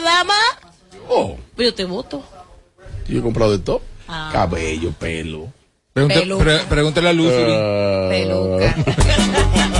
dama. Oh, Pues yo te voto. yo he comprado de todo. Ah. Cabello, pelo. Peluca. pre- pregúntale a Luz. Peluca.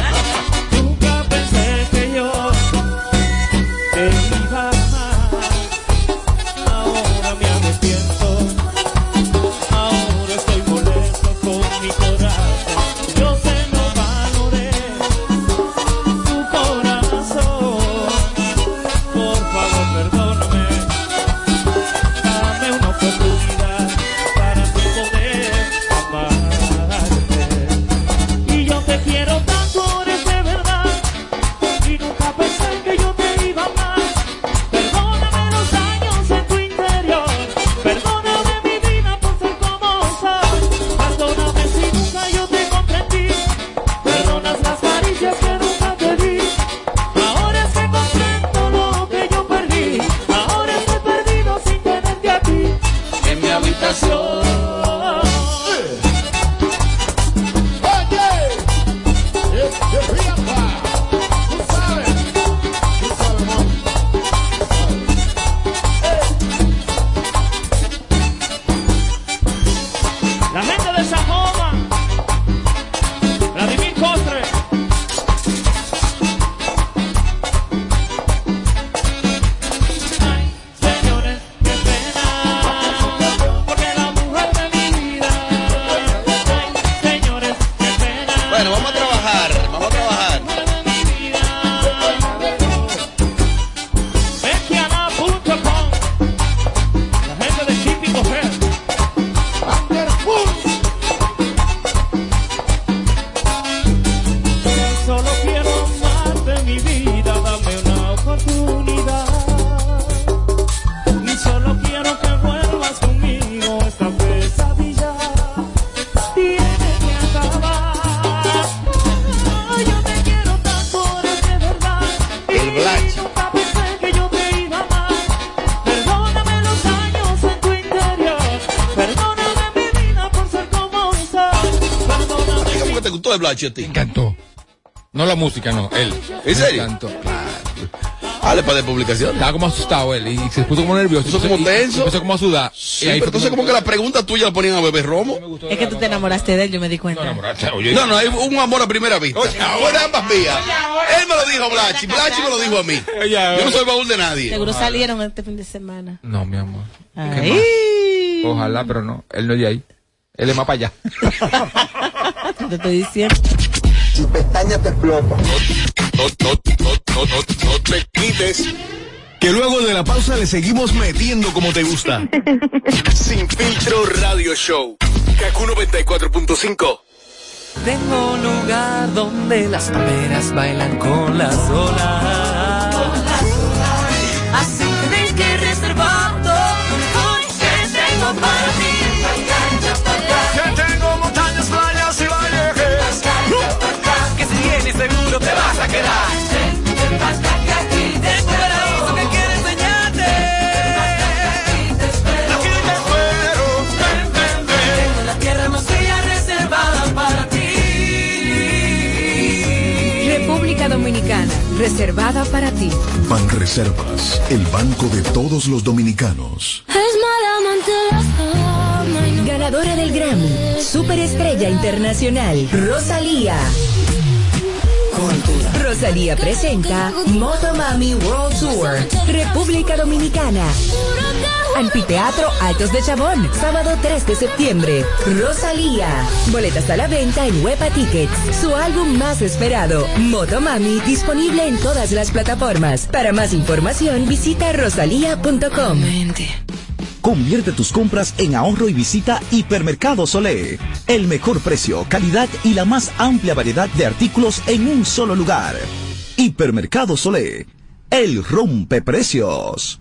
a Me encantó. No la música, no, él. ¿En serio? Me encantó. Dale para de publicación. Estaba como asustado él y se puso como nervioso. Puso y- como y- tenso. y Empezó como a sudar. Sí, pero entonces como que la pregunta tuya la ponían a beber romo. Es que tú te enamoraste de él, yo me di cuenta. Oye, No, no, hay un amor a primera vista. Fue ambas vías. Él me lo dijo Blachi, Blachi me lo dijo a mí. Yo no soy baúl de nadie. Seguro salieron este fin de semana. No, mi amor. Ay. Ojalá, pero no. Él no es de ahí. Él es más para allá. Te estoy diciendo. Tu pestaña te explota. No, no, no, no, no, no te quites. Que luego de la pausa le seguimos metiendo como te gusta. Sin filtro radio show. Kaku 94.5. Tengo un lugar donde las palmeras bailan con las olas. Reservada para ti. Ban Reservas, el banco de todos los dominicanos. Ganadora del Grammy, Superestrella Internacional, Rosalía. Rosalía presenta Motomami World Tour, República Dominicana. Anfiteatro Altos de Chabón, sábado 3 de septiembre. Rosalía. Boletas a la venta en Huepa Tickets. Su álbum más esperado, Motomami, disponible en todas las plataformas. Para más información, visita rosalía.com. Convierte tus compras en ahorro y visita Hipermercado Solé. El mejor precio, calidad y la más amplia variedad de artículos en un solo lugar. Hipermercado Solé. El rompe precios.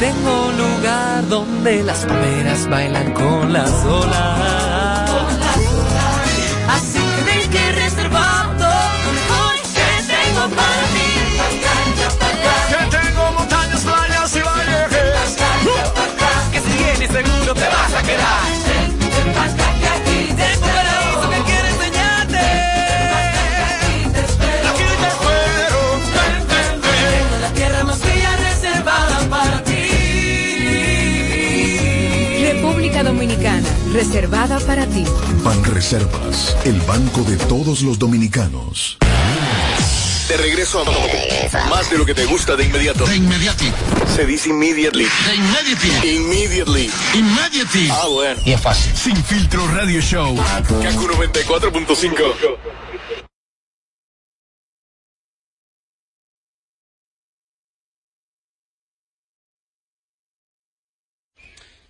Tengo un lugar donde las palmeras bailan con las olas. Así reservada para ti. Banreservas, el banco de todos los dominicanos. De regreso a más de lo que te gusta de inmediato. De inmediati. Se dice immediately. De immediately. Immediately. Immediately. Ah, bueno. Y es fácil. Sin filtro radio show. Kaku 94.5.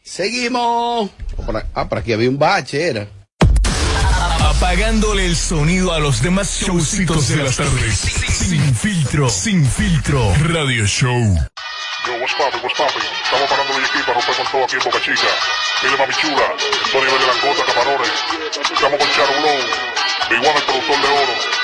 Seguimos. Oh, Ah, por aquí había un bache, era. Apagándole el sonido a los demás showcitos de las tardes. Sin filtro. Sin filtro radio show. Yo, what's poppin', what's poppin'? Estamos parando el equipo, romper con todo aquí en Boca Chica. Mire, mami chula, nivel de langota, camarones. Estamos con Charo Blow, Big One, el productor de oro.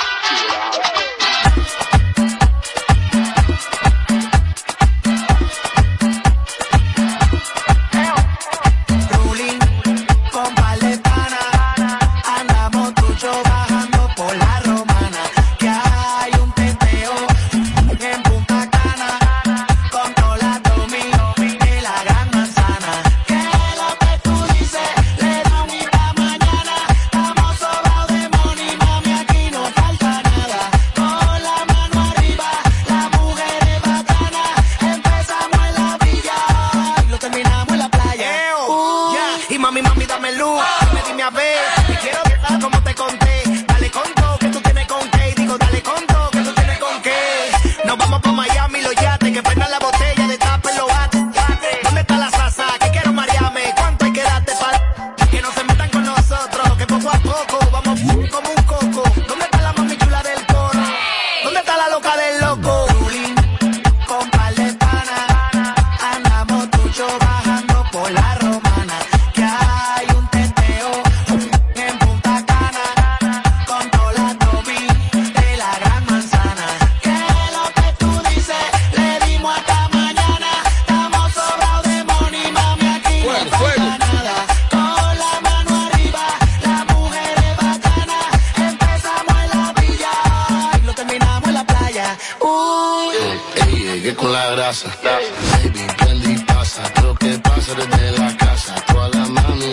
Grasa. Baby, prende y pasa. Lo que pasa desde la casa. Toda la mami en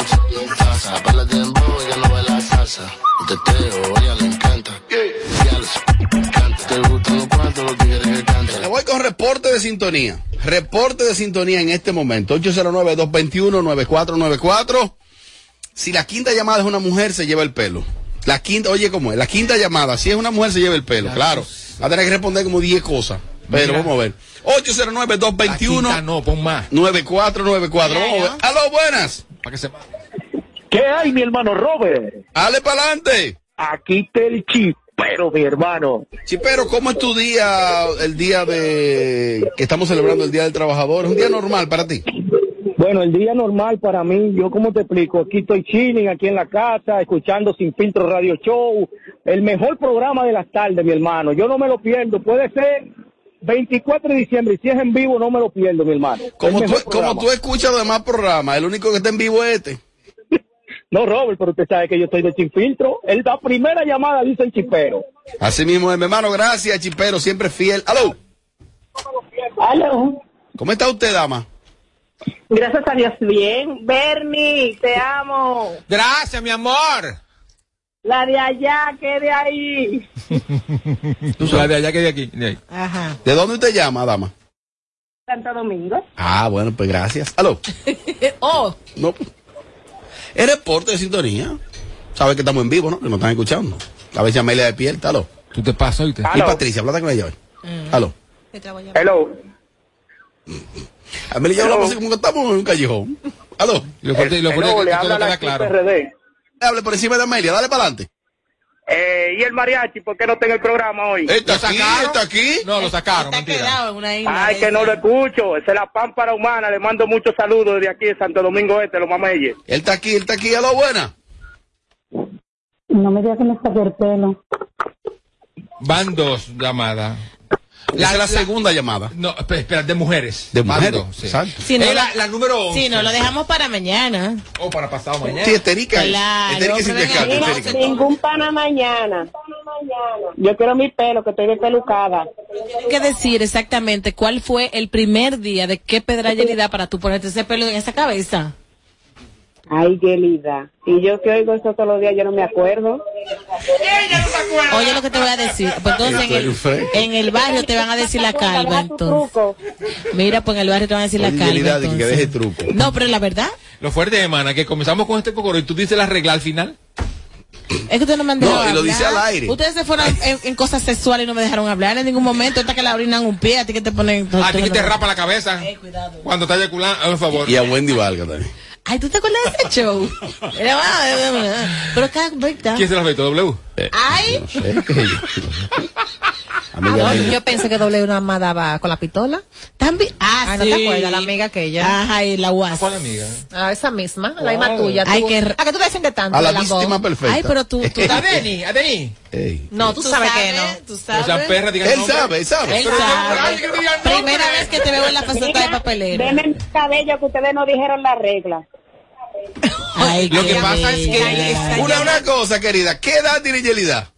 casa. Dembow, ella no baila salsa. Un teteo, ella le encanta. Ya les encanta. Te gustan los cuantos, los tigres que cantan. Le voy con reporte de sintonía. Reporte de sintonía en este momento. 809-221-9494. Si la quinta llamada es una mujer, se lleva el pelo. La quinta, oye, ¿cómo es? La quinta llamada, si es una mujer, se lleva el pelo. Claro. Va a tener que responder como 10 cosas. Pero Mira. vamos a ver. 809-221. No, pon más. 9494. Vamos a ver. Aló, buenas. Para que se... ¿Qué hay, mi hermano Robert? Dale para adelante. Aquí está el chipero, mi hermano. Chipero, ¿cómo es tu día, el día de que estamos celebrando el Día del Trabajador? ¿Es un día normal para ti? Bueno, el día normal para mí, yo como te explico, aquí estoy chilling, aquí en la casa, escuchando Sin Filtro Radio Show, el mejor programa de las tardes, mi hermano. Yo no me lo pierdo, puede ser 24 de diciembre, y si es en vivo, no me lo pierdo, mi hermano. Como tú, como tú escuchas los demás programas, el único que está en vivo es este. No, Robert, pero usted sabe que yo estoy de Sin Filtro. El, la primera llamada dice el chipero. Así mismo es, mi hermano, gracias, Chipero, siempre fiel. Aló, Aló. ¿cómo está usted, dama? Gracias a Dios, bien. Bernie, te amo. Gracias, mi amor. La de allá, que de ahí. Tú sabes de allá que de aquí. de ahí. Ajá. ¿De dónde usted llama, dama? Santo Domingo. Ah, bueno, pues gracias. Aló. oh. No. El reporte de sintonía. Sabes que estamos en vivo, ¿no? Que nos están escuchando. A ver si Amelia despierta. Aló. Tú te pasas, ¿oíste? Y Patricia, habla con ella hoy. Aló. Hello. Amelia y yo hablamos así como que estamos en un callejón. Aló. Lo fuerte- lo que- le que todo habla queda la claro. PRD. Hable por encima de Amelia, dale para adelante. Eh, ¿Y el mariachi? ¿Por qué no está en el programa hoy? Está aquí, está aquí. No, lo sacaron, Está mentira. quedado en una isla. Ay, que no lo escucho. Esa es la pámpara humana. Le mando muchos saludos desde aquí de Santo Domingo Este, los mameyes. Él está aquí, él está aquí. Aló, buena. No me digas que me saqué el pelo. Van dos llamadas. Esa es la segunda llamada. No, esp- espera, de mujeres. De mujeres, sí. exacto. Si no, Es la, la número 11. Si no, lo dejamos para mañana. O para pasado mañana. Sí, esterica. es. Claro, Esterica esterica. Ningún pana mañana. Yo quiero mi pelo, que estoy despelucada. Tienes que decir exactamente cuál fue el primer día de qué pedralidad para tú ponerte ese pelo en esa cabeza. Ay, qué linda. Y yo que oigo eso todos los días, yo no me acuerdo. Oye lo que te voy a decir. Pues entonces en el, fre- en el barrio te van a decir la calva. Entonces. Mira, pues en el barrio te van a decir la calva. Yelida, de que entonces. deje truco. No, pero la verdad Lo fuerte de Mana, que comenzamos con este cocoro y tú dices la regla al final. es que ustedes no me han No, dejado y lo dice al aire. Ustedes se fueron en, en cosas sexuales y no me dejaron hablar en ningún momento. Hasta que le abrinan un pie, a ti que te ponen. A ti que te rapa la cabeza. Cuando estás eyaculando, por favor. Y a Wendy Valga también. Ay, ¿tú te acuerdas de ese show? Era, Pero acá, ¿verdad? ¿Quién se lo afectó? ¿W? Ay, No sé, sé yo. No, pensé que doble una más daba con la pistola. también. Ah, Ah, ¿no sí. te acuerdas? La amiga aquella. Ajá, y la UAS. ¿Cuál amiga? Ah, esa misma, la misma tuya. Ay, tú. que- ¿A que tú defiendes tanto? A la víctima perfecta. Ay, pero tú, tú ¿A Deni? ¿A Deni? Ey. No, tú, sabes, que no. Tú O sabes. sea, perra, diga el Él sabe, él sabe. Él Pero no, sabe. que el. Primera vez que te veo en la faceta de papelera. Deme mi cabello que ustedes no dijeron la regla. Ay, Lo que pasa es que. Una, una cosa, querida. ¿Qué edad tiene Yelida?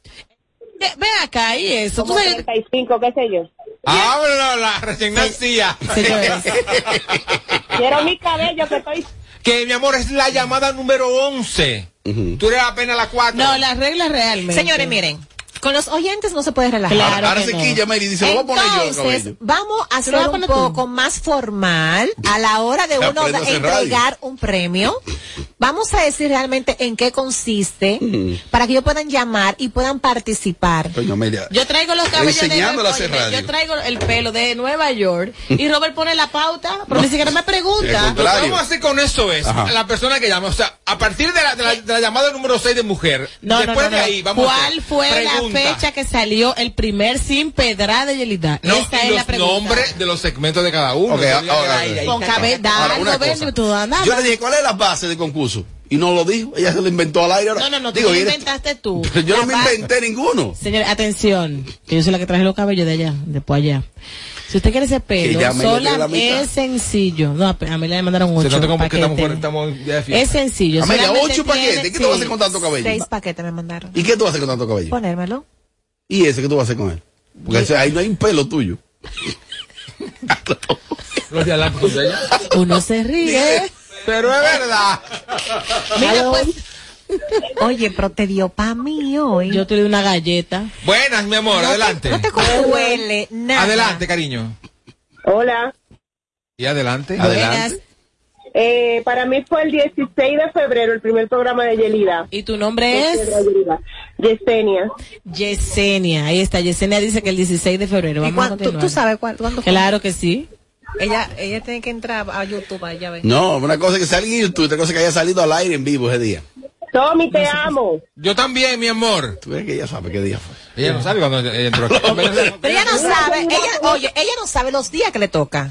Ven acá, y eso. Tú Como sabes, 35, qué sé yo. Háblalo, la recién nacida. señores, Quiero mi cabello que estoy... Que mi amor es la llamada número 11. Ujú. Tú eres apenas la 4. no, las reglas realmente. Señores, miren, con los oyentes no se puede relajar. Claro ahora ahora que se no. quilla Mary y dice, lo voy a poner yo el Entonces, cabello. vamos a ¿Se lo vas hacer a un tú? poco más formal a la hora de uno a entregar un premio. Vamos a decir realmente en qué consiste para que ellos puedan llamar y puedan participar. Coño, Amelia. Yo traigo los cabellos de a radio. Yo traigo el pelo de Nueva York y Robert pone la pauta, pero ni siquiera me pregunta. Vamos a hacer con eso es, Ajá. la persona que llama, o sea, a partir de la, de la, de la llamada número 6 de mujer, No, después no, de no. ahí, vamos a ¿Cuál hacer fue pregunta. la fecha que salió el primer sin pedra de Yelida? No, Esa y es la los pregunta. nombres de los segmentos de cada uno. Ok, Eso ahora, ahora. Yo le dije, ¿cuál es la base del concurso? Y no lo dijo. Ella se lo inventó al aire. No, no, no, tú Digo, lo inventaste tú. Pero yo no La me inventé ninguno. Señores, atención, que yo soy la que traje los cabellos de allá, después allá. Si usted quiere ese pelo, sola es sencillo. No, a a mí le mandaron Se ocho nota como que paquetes. estamos, estamos ya de fiesta. Es sencillo. Amelia, ocho paquetes. ¿Qué tú vas a hacer con tanto cabello? Seis paquetes me mandaron. ¿Y qué tú vas a hacer con tanto cabello? Ponérmelo. ¿Y ese qué tú vas a hacer con él? Porque ese- ahí no hay un pelo tuyo. Uno se ríe. Pero es verdad. Mira, pues, Oye, pero te dio pa' mí hoy. yo te doy una galleta. Buenas, mi amor, no adelante. Te, no te consuele nada. Adelante, cariño. Hola. Y adelante. Buenas. Eh, para mí fue el 16 de febrero el primer programa de Yelida. ¿Y tu nombre es? Yesenia. Yesenia. Ahí está. Yesenia dice que el 16 de febrero. ¿Y Vamos a cuán- tú, continuar. tú sabes cuándo fue? Claro que sí. Ella, ella tiene que entrar a YouTube allá ver. No, una cosa es que salga en YouTube, otra cosa es que haya salido al aire en vivo ese día. Tommy, te amo. Yo también, mi amor. Tú ves que ella sabe qué día fue. Ella no sabe cuando entró aquí. Pero ella no sabe, ella, oye, ella no sabe los días que le toca.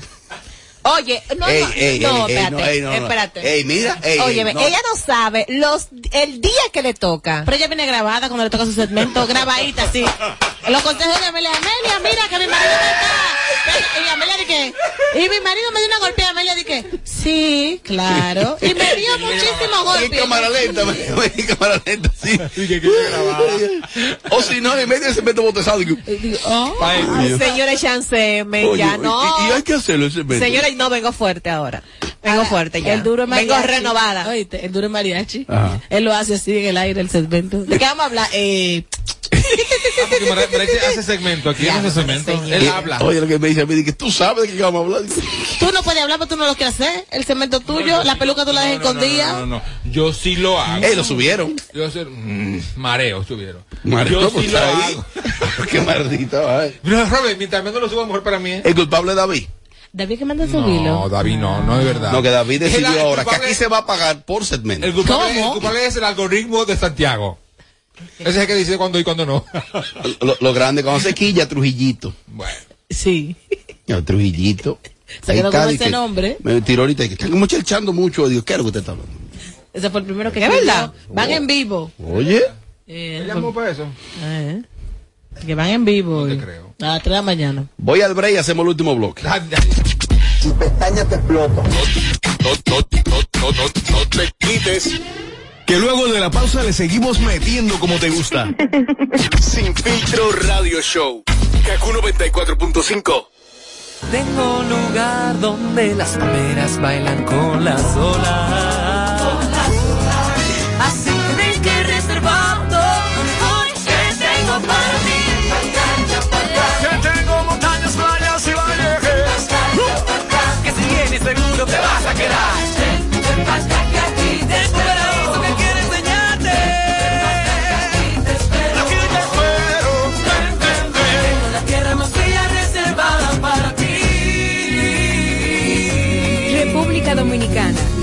Oye, no, Ey, no, ey, no, ey, espérate, no, ey, no, no. espérate. Ey, mira, ey, Oye, ey, ve, no. ella no sabe los, el día que le toca. Pero ella viene grabada cuando le toca su segmento, grabadita así. Los consejos de Amelia. Amelia, mira que mi marido me está. Y Amelia dice y mi marido me dio una golpeada. Amelia dice sí, claro. Y me dio muchísimos En golpes. cámara lenta, me- en cámara lenta, sí. O si no, en medio se mete botezado. Digo, Oh. Dios. Señora Chance, me Oye, ya y- no. Y, y hay que hacerlo ese medio. Señora, no vengo fuerte ahora. Vengo fuerte ya. El duro mariachi. Vengo renovada. Oíste, el duro mariachi. Ajá. Él lo hace así en el aire, el segmento. ¿De qué vamos a hablar? Eh, Ah, porque Mara- Marete hace segmento aquí, en ese segmento. Él habla. Oye, lo que me dice a mí, que tú sabes de qué vamos a hablar. Tú no puedes hablar, pero tú no lo quieres hacer. El cemento tuyo, la peluca tú la dejas escondida. No, no, no. Yo sí lo hago. Eh, lo subieron. Yo sí, mm, mareo subieron. Mareo, Yo pues, sí lo ahí. hago. Qué maldito. ay. Pero, Robert, mientras menos lo suba, mejor para mí. ¿eh? El culpable es David. David que manda subirlo. No, David, no, no es verdad. No, que David decidió el- el ahora que aquí se va a pagar por segmento. El culpable, el culpable es el algoritmo de Santiago. Ese es el que dice cuándo y cuándo no. Lo, lo grande, cuando se quilla, Trujillito. Bueno. Sí. El Trujillito. Se quedó con ese nombre. Me tiró ahorita. que Están muchachando mucho. Digo, ¿qué es lo que usted está hablando? Ese fue el primero que ¿Es verdad? Van en vivo. Oye. Eh, ¿Él llamó para eso? eh, que van en vivo. hoy. A las 3 de la mañana. Voy al break y hacemos el último bloque. Tu pestaña te explota. No, no, no, no, no, no te quites. Que luego de la pausa le seguimos metiendo como te gusta. Sin filtro radio show. Kaku 94.5. Tengo un lugar donde las palmeras bailan con las olas.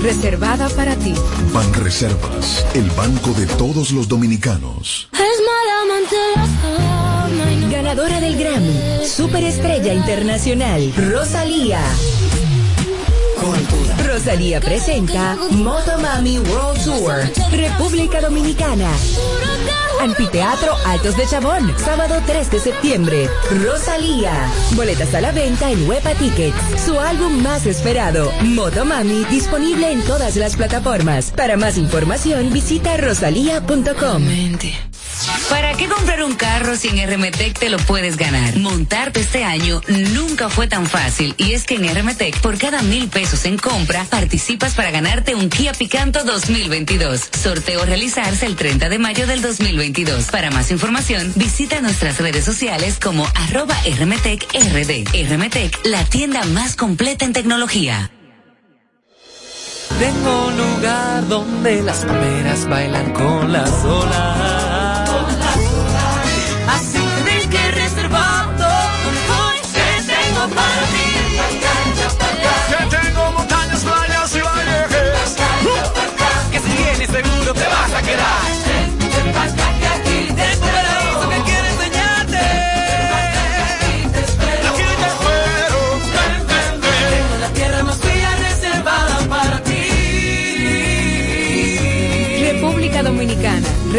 Reservada para ti. Ban Reservas, el banco de todos los dominicanos. Ganadora del Grammy, Superestrella Internacional, Rosalía. Rosalía presenta Motomami World Tour, República Dominicana. Anfiteatro Altos de Chabón, sábado 3 de septiembre. Rosalía. Boletas a la venta en Huepa Tickets. Su álbum más esperado, Motomami, disponible en todas las plataformas. Para más información, visita rosalía.com. ¿Para qué comprar un carro si en RMTEC te lo puedes ganar? Montarte este año nunca fue tan fácil y es que en RMTEC por cada mil pesos en compra participas para ganarte un Kia Picanto 2022. Sorteo realizarse el 30 de mayo del 2022. Para más información visita nuestras redes sociales como arroba RMTEC RD. RMTEC, la tienda más completa en tecnología. Tengo un lugar donde las palmeras bailan con las olas.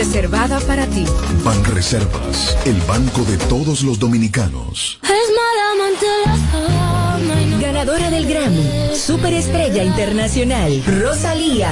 Reservada para ti. Ban Reservas, el banco de todos los dominicanos. Ganadora del Grammy, Superestrella Internacional, Rosalía.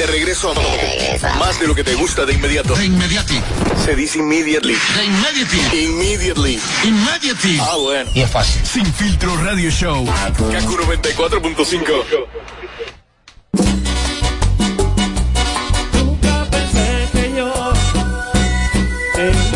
De regreso a más de lo que te gusta de inmediato. De inmediati. Se dice immediately. De immediately. Immediately. Immediately. Ah, bueno. Y es fácil. Sin filtro radio show. Kaku 94.5. Nunca pensé que yo te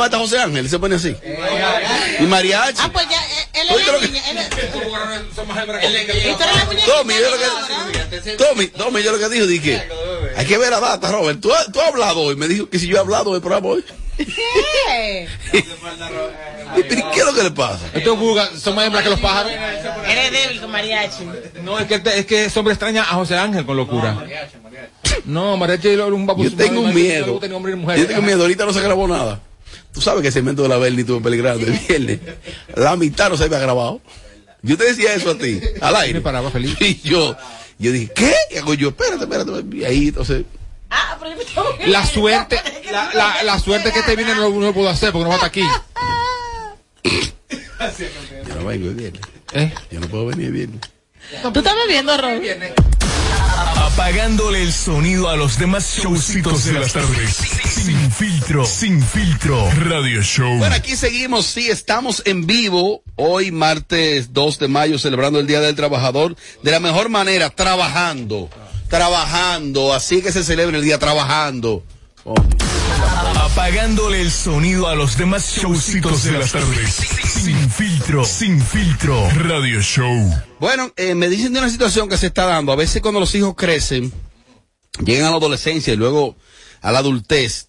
falta José Ángel, se pone así. Y mariachi. Ah, pues ya, eh, él es la que- niña. él es- Tommy, yo lo que, Tommy, Tommy, yo lo que dijo, dije, hay que ver la data, Robert. ¿Tú, has- tú has hablado hoy. Me dijo que si yo he hablado del programa hoy. ¿Qué? ¿Pero ¿Qué es lo que le pasa? Estos bugas son más hembras que los pájaros. Eres débil con mariachi. No, es que, te- es que ese hombre extraña a José Ángel con locura. No, mariachi un Yo tengo un mariachi miedo. no gusta ni hombre ni mujer. Yo tengo miedo. Ahorita no se grabó nada. Tú sabes que el segmento de la Berni tuvo peligrando el viernes. La mitad no se había grabado. Yo te decía eso a ti, al aire. Me paraba feliz. Y yo, yo dije, ¿qué? Y hago yo, espérate, espérate. Y ahí, entonces, Ah, pero yo me tengo que- La suerte, la, la, la suerte que este viene no, lo- no lo puedo hacer porque no va a estar aquí. yo no vengo el viernes. ¿Eh? Yo no puedo venir el viernes. ¿Tú estás bebiendo? Apagándole el sonido a los demás showcitos de las tardes. Sin filtro, sin filtro. Radio Show. Bueno, aquí seguimos, sí, estamos en vivo hoy, martes 2 de mayo, celebrando el Día del Trabajador de la mejor manera, trabajando, trabajando, así que se celebra el día trabajando. Oh, Apagándole el sonido a los demás showcitos de las tardes. Sin filtro, sin filtro. Radio Show. Bueno, eh, me dicen de una situación que se está dando. A veces cuando los hijos crecen, llegan a la adolescencia y luego a la adultez,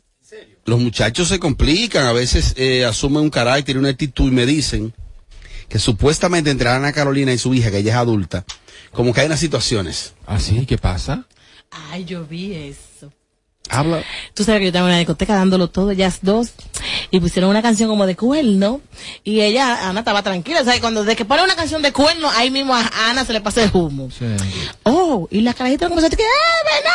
los muchachos se complican, a veces eh, asumen un carácter y una actitud y me dicen que supuestamente entre Ana Carolina y su hija, que ella es adulta, como que hay unas situaciones. ¿Ah, sí? ¿Qué pasa? Ay, yo vi eso. Habla. Tú sabes que yo estaba en una discoteca dándolo todo, ellas dos, y pusieron una canción como de cuerno, y ella, Ana estaba tranquila, o sea, cuando de que pone una canción de cuerno, ahí mismo a Ana se le pasa el humo. Oh, y la carajita a decir que, ¡eh, ven!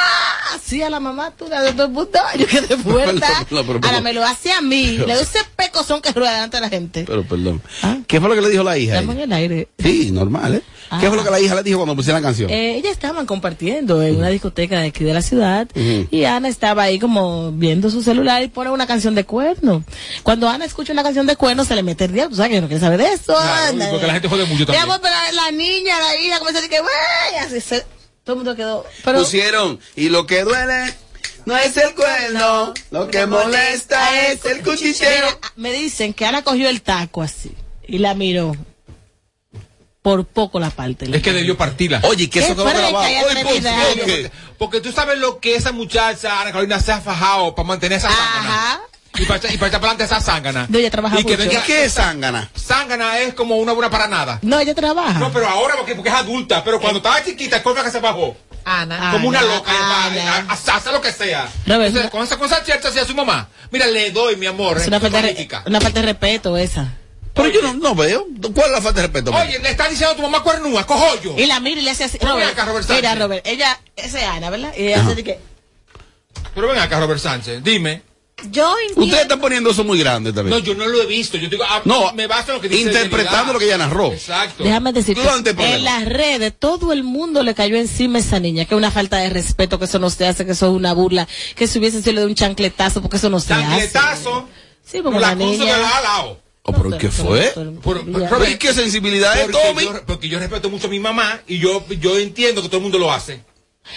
Así a la mamá, tú, de todo el mundo, yo quedé pero- Ahora me lo hace a mí, le doy ese pecozón que rueda delante de la gente. Pero perdón. ¿Qué fue lo que le dijo la hija? Estamos en el aire. Sí, normal, ¿eh? ¿Qué fue lo que la hija le dijo cuando pusieron la canción? Eh, ellas estaban compartiendo en una discoteca de aquí de la ciudad y Ana estaba ahí como viendo su celular y pone una canción de cuerno. Cuando Ana escucha una canción de cuerno se le mete el diablo, tú sabes que no quiere saber de eso. Claro, Ana. porque la gente jode mucho también. pero la niña, la hija comenzó a decir que, "Güey", así se- todo el mundo quedó. Pero Pusieron, y lo que duele no es el cuerno, lo que molesta es el cuchicheo. Mira, me dicen que Ana cogió el taco así y la miró. Por poco la parte. Es que debió partirla. Oye, que eso quedó grabado. que haya Oye, ¿por atrevida. qué? Porque tú sabes lo que esa muchacha, Ana Carolina, se ha fajado para mantener esa zángana. Y para, y para echar para adelante esa zángana. No, ella trabaja y que mucho. venga- ¿Y qué es zángana? Zángana es como una buena para nada. No, ella trabaja. No, pero ahora porque, porque es adulta. Pero cuando estaba chiquita, ¿cómo fue que se bajó? Ana. Como una loca. ella va- Ana. a- a- Hace lo que sea. Robert, Entonces, con esa cosa cierta hacía su mamá. Mira, le doy, mi amor. Es una falta, magnífica. una falta de respeto esa. Pero yo no, no veo. ¿Cuál es la falta de respeto? Oye, le está diciendo a tu mamá cuernúa, cojollo. Y la mira y le hace así. Pero ven Robert, acá, Robert mira. Robert, ella, esa es Ana, ¿verdad? Y ella hace de que. Pero ven acá, Robert Sánchez, dime. Yo Ustedes están poniendo eso muy grande también. No, yo no lo he visto. Yo digo, ah, No, me basta lo que dice. interpretando lo que ella narró. Exacto. Déjame decirte, Tú dónde problema. en las redes todo el mundo le cayó encima a esa niña, que es una falta de respeto, que eso no se hace, que eso es una burla, que si hubiese sido de un chancletazo, porque eso no se hace. Chancletazo. Sí, porque la la niña... de Oh, ¿Pero qué fue? Por- Ya. Robert, ¿Y qué sensibilidad es, porque Tommy? yo, porque yo respeto mucho a mi mamá y yo, yo entiendo que todo el mundo lo hace.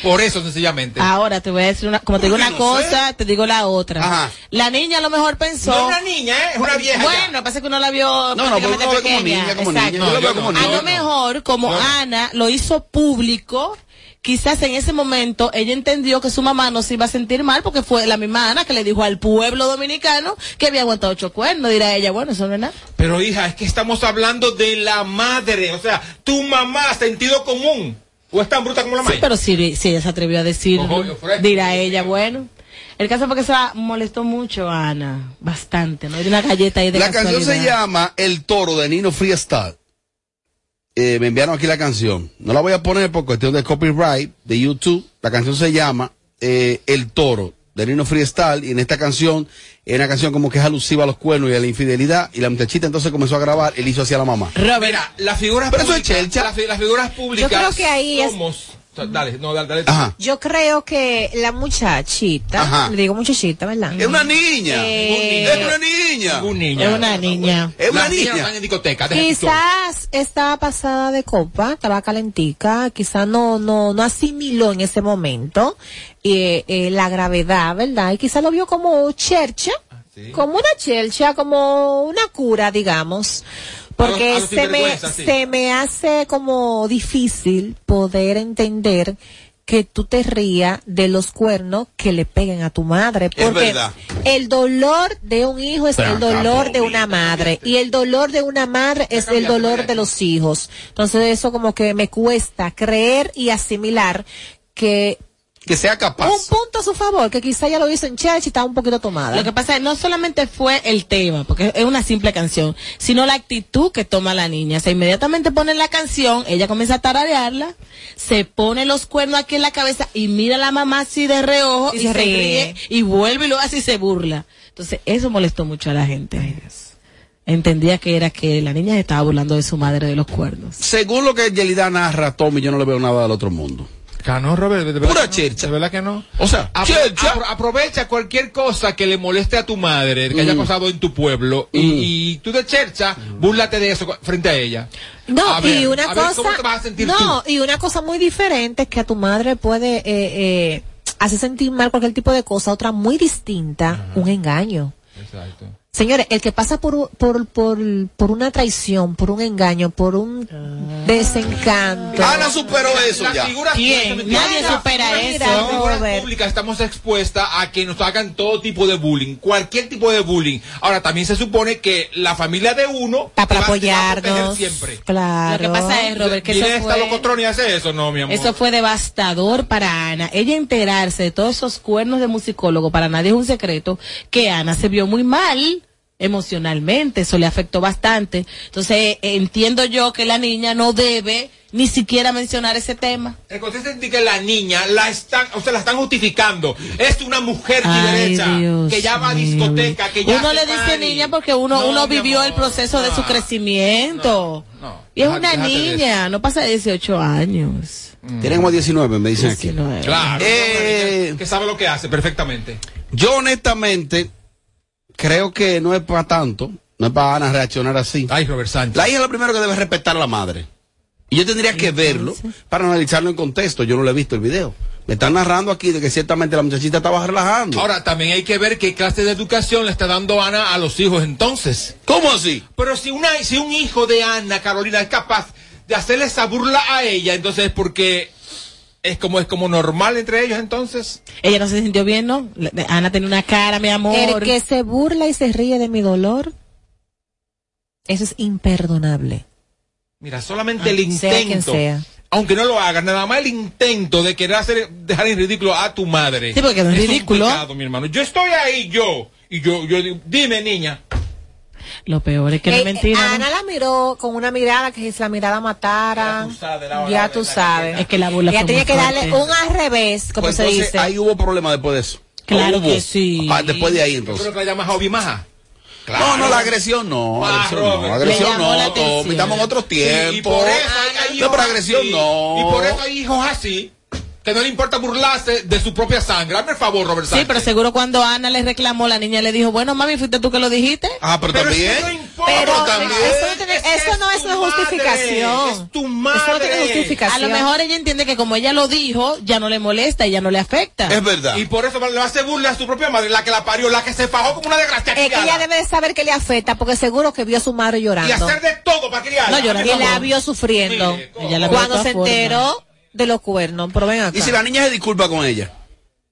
Por eso, sencillamente. Ahora te voy a decir una, como te digo ¿Por qué una no cosa, te digo la otra. Ajá. La niña a lo mejor pensó. No es una niña, ¿eh? es una vieja. Bueno, lo que pasa es que uno la vio No, no, como niña, como Exacto. niña. Yo veo como a lo mejor, como No, no. Ana lo hizo público, quizás en ese momento ella entendió que su mamá no se iba a sentir mal porque fue la misma Ana que le dijo al pueblo dominicano que había aguantado ocho cuernos. Dirá ella, bueno, eso no es nada. Pero hija, es que estamos hablando de la madre. O sea, tu mamá, sentido común. ¿O es tan bruta como la Sí, madre? pero si, si ella se atrevió a decir, Ojo, yo fresco. dirá ella, bueno. El caso fue que se molestó mucho a Ana, bastante, ¿no? Hay una galleta ahí de La canción se casualidad. llama El Toro de Nino Freestyle. Eh, me enviaron aquí la canción. No la voy a poner por cuestión de copyright de YouTube. La canción se llama eh, El Toro de Nino Freestyle. Y en esta canción es una canción como que es alusiva a los cuernos y a la infidelidad. Y la muchachita entonces comenzó a grabar. Él hizo hacia la mamá. Robert, Mira, las figuras Pero eso es públicas. chelcha. Las, fi- las figuras públicas. Yo creo que ahí es- somos. Dale, no, dale, dale. Ajá. Yo creo que la muchachita, Ajá. le digo muchachita, ¿verdad? Es una niña. Eh, Es una niña. Un. Es una niña. Es una niña. están en discoteca. deja tu Quizás estaba pasada de copa, estaba calentica, quizás no, no, no asimiló en ese momento eh, eh, la gravedad, ¿verdad? Y quizás lo vio como chercha, como una chercha, como una cura, digamos. Porque A los- a los se me, sí. se me hace como difícil poder entender que tú te rías de los cuernos que le peguen a tu madre. Porque el dolor de un hijo es Pero el acá, dolor de una madre. Y el dolor de una madre es el dolor de los hijos. Entonces eso como que me cuesta creer y asimilar que Que sea capaz. un punto a su favor, que quizá ya lo hizo en church y estaba un poquito tomada. Lo que pasa es no solamente fue el tema, porque es una simple canción, sino la actitud que toma la niña. O sea, inmediatamente pone la canción, ella comienza a tararearla, se pone los cuernos aquí en la cabeza y mira a la mamá así de reojo Y y, se se, ríe. ríe y vuelve y lo hace y se burla. Entonces, eso molestó mucho a la gente. Entendía que era que la niña se estaba burlando de su madre de los cuernos. Según lo que Yelida narra, Tommy, yo no le veo nada del otro mundo. Que no, Robert, de verdad Pura que no. chercha. De verdad que no. O sea, Apro- chercha. apro- aprovecha cualquier cosa que le moleste a tu madre, que haya Mm. pasado en tu pueblo, y, y tú de chercha, búrlate de eso frente a ella. No, A ver, y una a ver, cosa, ¿cómo te vas a sentir no, tú? y una cosa muy diferente es que a tu madre puede eh, eh, hacer sentir mal cualquier tipo de cosa, otra muy distinta, un engaño. Exacto. Señores, el que pasa por, por, por, por una traición, por un engaño, por un desencanto. Ana superó eso Las ya. figuras ¿Quién? Nadie supera eso. Las figuras Robert. públicas estamos expuestas a que nos hagan todo tipo de bullying, cualquier tipo de bullying. Ahora, también se supone que la familia de uno Está para apoyarnos. siempre. Claro. Lo que pasa es, Robert, que eso fue... y hace eso, no, mi amor. Eso fue devastador para Ana. Ella enterarse de todos esos cuernos de musicólogo, para nadie es un secreto, que Ana se vio muy mal emocionalmente, eso le afectó bastante. Entonces, eh, entiendo yo que la niña no debe ni siquiera mencionar ese tema. El concepto de que la niña la están, o sea, la están justificando. Es una mujer Ay, derecha Dios que ya va a discoteca, que ya Uno le dice niña porque uno, No, uno vivió amor, el proceso de su crecimiento. no. Y es Deja- una niña, no pasa de 18 años. Tiene como 19, me dicen aquí. 19. Claro, Eh, que sabe lo que hace perfectamente. Yo honestamente creo que no es para tanto, no es para Ana reaccionar así. Ay, Robert Sánchez. La hija es lo primero que debe respetar a la madre. Y yo tendría que verlo para analizarlo en contexto. Yo no le he visto el video. Me están narrando aquí de que ciertamente la muchachita estaba relajando. Ahora, también hay que ver qué clase de educación le está dando Ana a los hijos entonces. ¿Cómo así? Pero si, una, si un hijo de Ana, Carolina, es capaz de hacerle esa burla a ella, entonces es porque es como, es como normal entre ellos entonces. Ella no se sintió bien, ¿no? Ana tenía una cara, mi amor. El que se burla y se ríe de mi dolor, eso es imperdonable. Mira, solamente el Ah, sea quien intento, sea. aunque no lo hagan, nada más el intento de querer hacer, dejar en ridículo a tu madre. Sí, porque es un ridículo. pecado, mi hermano. Yo estoy ahí, yo, y yo, yo digo, dime, niña. Lo peor es que no Eh, es mentira. ¿no? Ana la miró con una mirada que si la mirada matara, ya tú sabes. Es que la burla Ella fue tenía que darle un al revés, como Pues se entonces, dice. ahí hubo problema después de eso. Claro Hubo. que sí. Ah, después de ahí Yo entonces. creo que la llamas Hobby Maja. No, no, la agresión no. Ah, agresión no, agresión llamó la no. Tommy, atención. Estamos en otros Sí, y tiempos. por eso hay, hay No, pero agresión así, no. Y por eso hay hijos así, que no le importa burlarse de su propia sangre. Hazme el favor, Robert Sí, Sánchez. pero seguro cuando Ana le reclamó, la niña le dijo, bueno, mami, fuiste tú que lo dijiste. Ah, pero, también. que no importa. Pero también. eso no, tiene- Es eso no es una madre, justificación. es tu Eso no tiene madre. justificación. A lo mejor ella entiende que como ella lo dijo, ya no le molesta y ya no le afecta. Es verdad. Y por eso le va a hacer burla a su propia madre, la que la parió, la que se fajó como una desgraciada. Es que ella debe de saber que le afecta, porque seguro que vio a su madre Y llorando. hacer de todo para criarla. No, llorando. Y la vio sufriendo. Mire, ¿cómo? Ella la vio de Cuando se enteró de los cuernos. Pero ven acá. Y si la niña se disculpa con ella.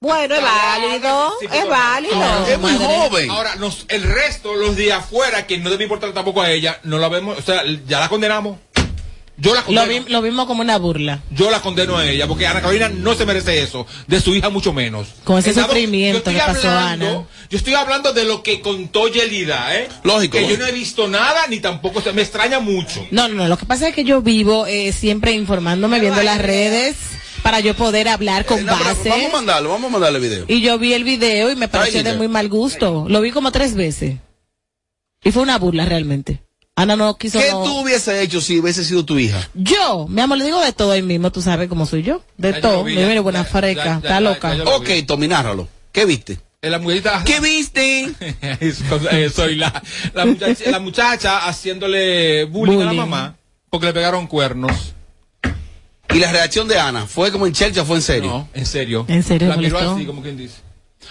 Bueno, es válido. Sí, Es válido. Claro. Es muy madre. joven. Ahora, nos, el resto, los de afuera, que no debe importar tampoco a ella, no la vemos, o sea, ya la condenamos. Yo la Lo, condeno. vi- lo vimos como una burla. Yo la condeno a ella, porque Ana Carolina no se merece eso, de su hija mucho menos. Con ese dado- sufrimiento yo estoy que pasó hablando- Ana. Yo estoy hablando de lo que contó Yelida, ¿eh? Lógico, Que yo no he visto nada, ni tampoco, se- me extraña mucho. No, no, no. Lo que pasa es que yo vivo eh, siempre informándome, viendo las redes, para yo poder hablar con Eh, no, base. vamos a mandarlo, vamos a mandarle video. Y yo vi el video y me pareció de muy mal gusto. Lo vi como tres veces. Y fue una burla realmente. Ana no quiso. ¿Qué no... tú hubiese hecho si hubiese sido tu hija? Yo, mi amor, le digo de todo ahí mismo, tú sabes cómo soy yo. De todo. Mira, mira, buena freca, está loca. Ya, ya ok, ¿Qué viste? ¿Qué viste? Eh, soy la, la, muchacha, la, muchacha, haciéndole bullying, a la mamá porque le pegaron cuernos. ¿Y la reacción de Ana fue como en Chelsea fue en serio? No, en serio. En serio. La miró así, como quien dice.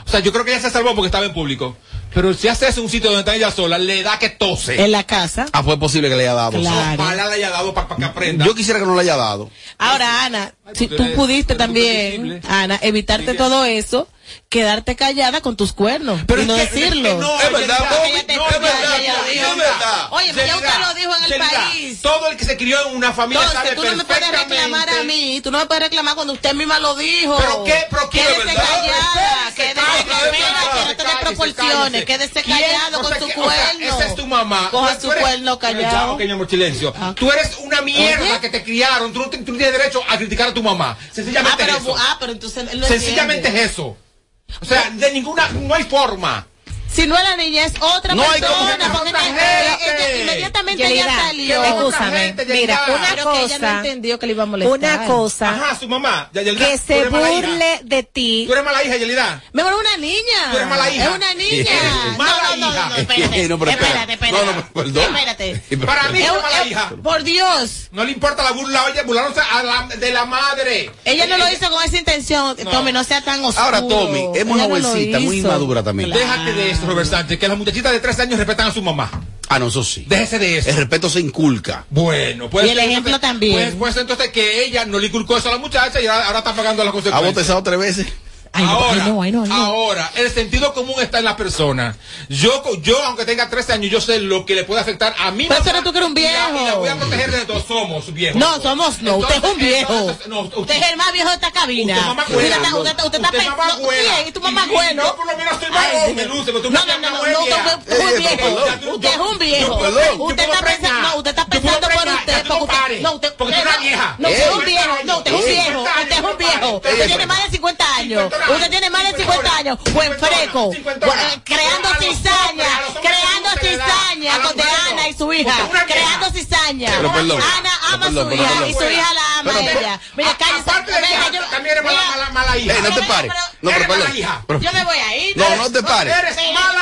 O sea, yo creo que ella se salvó porque estaba en público. Pero si hace eso en un sitio donde está ella sola, le da que tose. En la casa. Ah, pues fue posible que le haya dado. Claro. Ojalá le haya dado para que aprenda. Yo quisiera que no le haya dado. Ahora, Ana, si tú pudiste también, Ana, evitarte todo eso, quedarte callada con tus cuernos. Pero no decirlo. Es, no, es verdad, Bobby, no, es verdad, es verdad. Oye, ya usted lo dijo en el país. Todo el que se crió en una familia Entonces, sabe tú no me puedes reclamar a mí, tú no me puedes reclamar cuando usted misma lo dijo. Pero qué, pero qué, Quédese callada, que no te proporciones. Quédese callado con tu cuerno. Esa es tu mamá. Coja su cuerno callado. Ok, amor, silencio. Ah. Tú eres una mierda que te criaron. Tú no tienes derecho a criticar a tu mamá. Sencillamente ah, es eso. Ah, pero entonces. Sencillamente es eso. O sea, de ninguna. No hay forma. Si no es la niña es otra no persona. Hay que ella, ella inmediatamente ella salió. Escúchame, mira, una cosa. Una cosa. Ajá, su mamá. Yelida, que se burle de ti. Tú eres mala hija, Yelida. Mejor una niña. Tú eres mala hija. Es una niña. mala no, no, hija. No, espérate. no, espérate, espérate. Espérate. Para mí es mala hija. Por Dios. No le importa la burla, oye, burlaronse de la madre. Ella no lo hizo con esa intención. Tommy, no sea tan oscuro. Ahora, Tommy, es una jovencita, muy inmadura también. Déjate de eso controversante, que las muchachitas de 13 años respetan a su mamá. Ah, no, eso sí. Déjese de eso. El respeto se inculca. Bueno, pues. Y el ejemplo entonces, también. Pues, pues, entonces que ella no le inculcó eso a la muchacha y ahora, está pagando las consecuencias. ¿Ha botezado tres veces? Ay, ahora, ay, no, ay, no, no. ahora, el sentido común está en la persona. Yo, yo, aunque tenga 13 años, yo sé lo que le puede afectar a mí. Pues, pero tú que eres un viejo. Y la, y la voy a proteger de todos. Somos viejos. No, somos no. Entonces, usted es un viejo. Entonces, no, usted, usted, es el más viejo de esta cabina. Usted, mamá usted, usted, usted está pensando. y tu mamá bueno. Yo por lo menos soy más me luce. No, no, no, no, no, Usted es un viejo. Usted está pensando. No, usted está pensando por usted. No, usted es una vieja. No, usted es un viejo. No, usted es un viejo. Usted es un viejo. Usted tiene más de 50 años. Usted tiene más de 50 años. Buen freco. Creando cizaña. Creando cizaña con de Ana y su hija. Creando cizaña. Ana ama a su hija y su hija la ama a ella. Mira, cállese. También eres mala hija. Eh, no te pares. No, pero Yo me voy a ir. No, no te pares.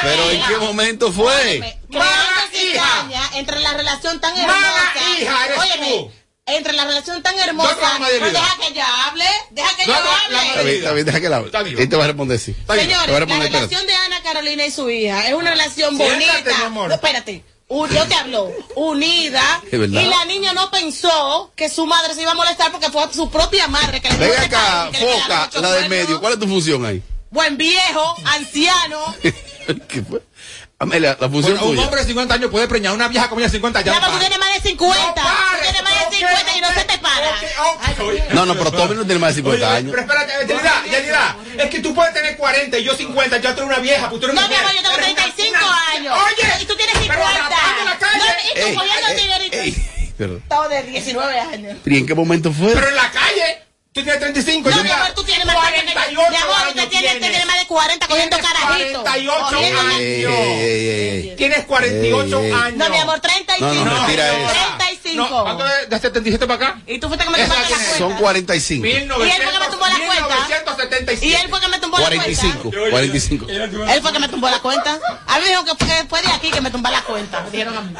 Pero ¿en qué momento fue? Creando cizaña entre la relación tan hermosa. Mala hija eres tú entre la relación tan hermosa. Pues deja que ella hable, deja que yo hable. Está bien, deja que la hable. Y te va a responder sí. Señores, la relación de Ana Carolina y su hija es una relación bonita. No, espérate. yo te hablo, unida. Y la niña no pensó que su madre se iba a molestar porque fue su propia madre que le Ven acá, foca, la del medio. ¿Cuál es tu función ahí? Buen viejo, anciano. ¿Qué fue? Amelia, la función bueno, Un tuya. hombre de 50 años puede preñar a una vieja como ella de 50 años. No, tú tienes más de 50. No tú tienes más de 50 okay, y no okay, se te para. Okay, no, no, pero Tommy no tiene más de 50 Oye, años. Pero espérate, Yanira, Yanira, es que tú puedes tener 40 y yo 50, yo tengo una vieja, pues tú eres No, mi amor, yo tengo 35 años. Oye, y tú tienes 50. Pero la calle. Ey, ey, ey, Todo de 19 años. ¿Y en qué momento fue? Pero en la calle. Tú tienes 35, no, yo mi amor, tú tienes más 48 años. Mi amor, usted tiene, tienes, tiene más de 40 cogiendo carajitos. 48 años. Tienes 48 años. No, mi amor, 35. No, no, mentira no, 35. ¿Cuánto de, este de 77 para acá? Y tú fuiste que me tomaste la cuenta. Son 45. 1900, y él fue que me tumbó la cuenta. 1977. Y él fue que me tumbó la cuenta. 45. Él fue que me tumbó la cuenta. A mí me dijo que fue de aquí que me tumbó la cuenta. Dijeron a mí.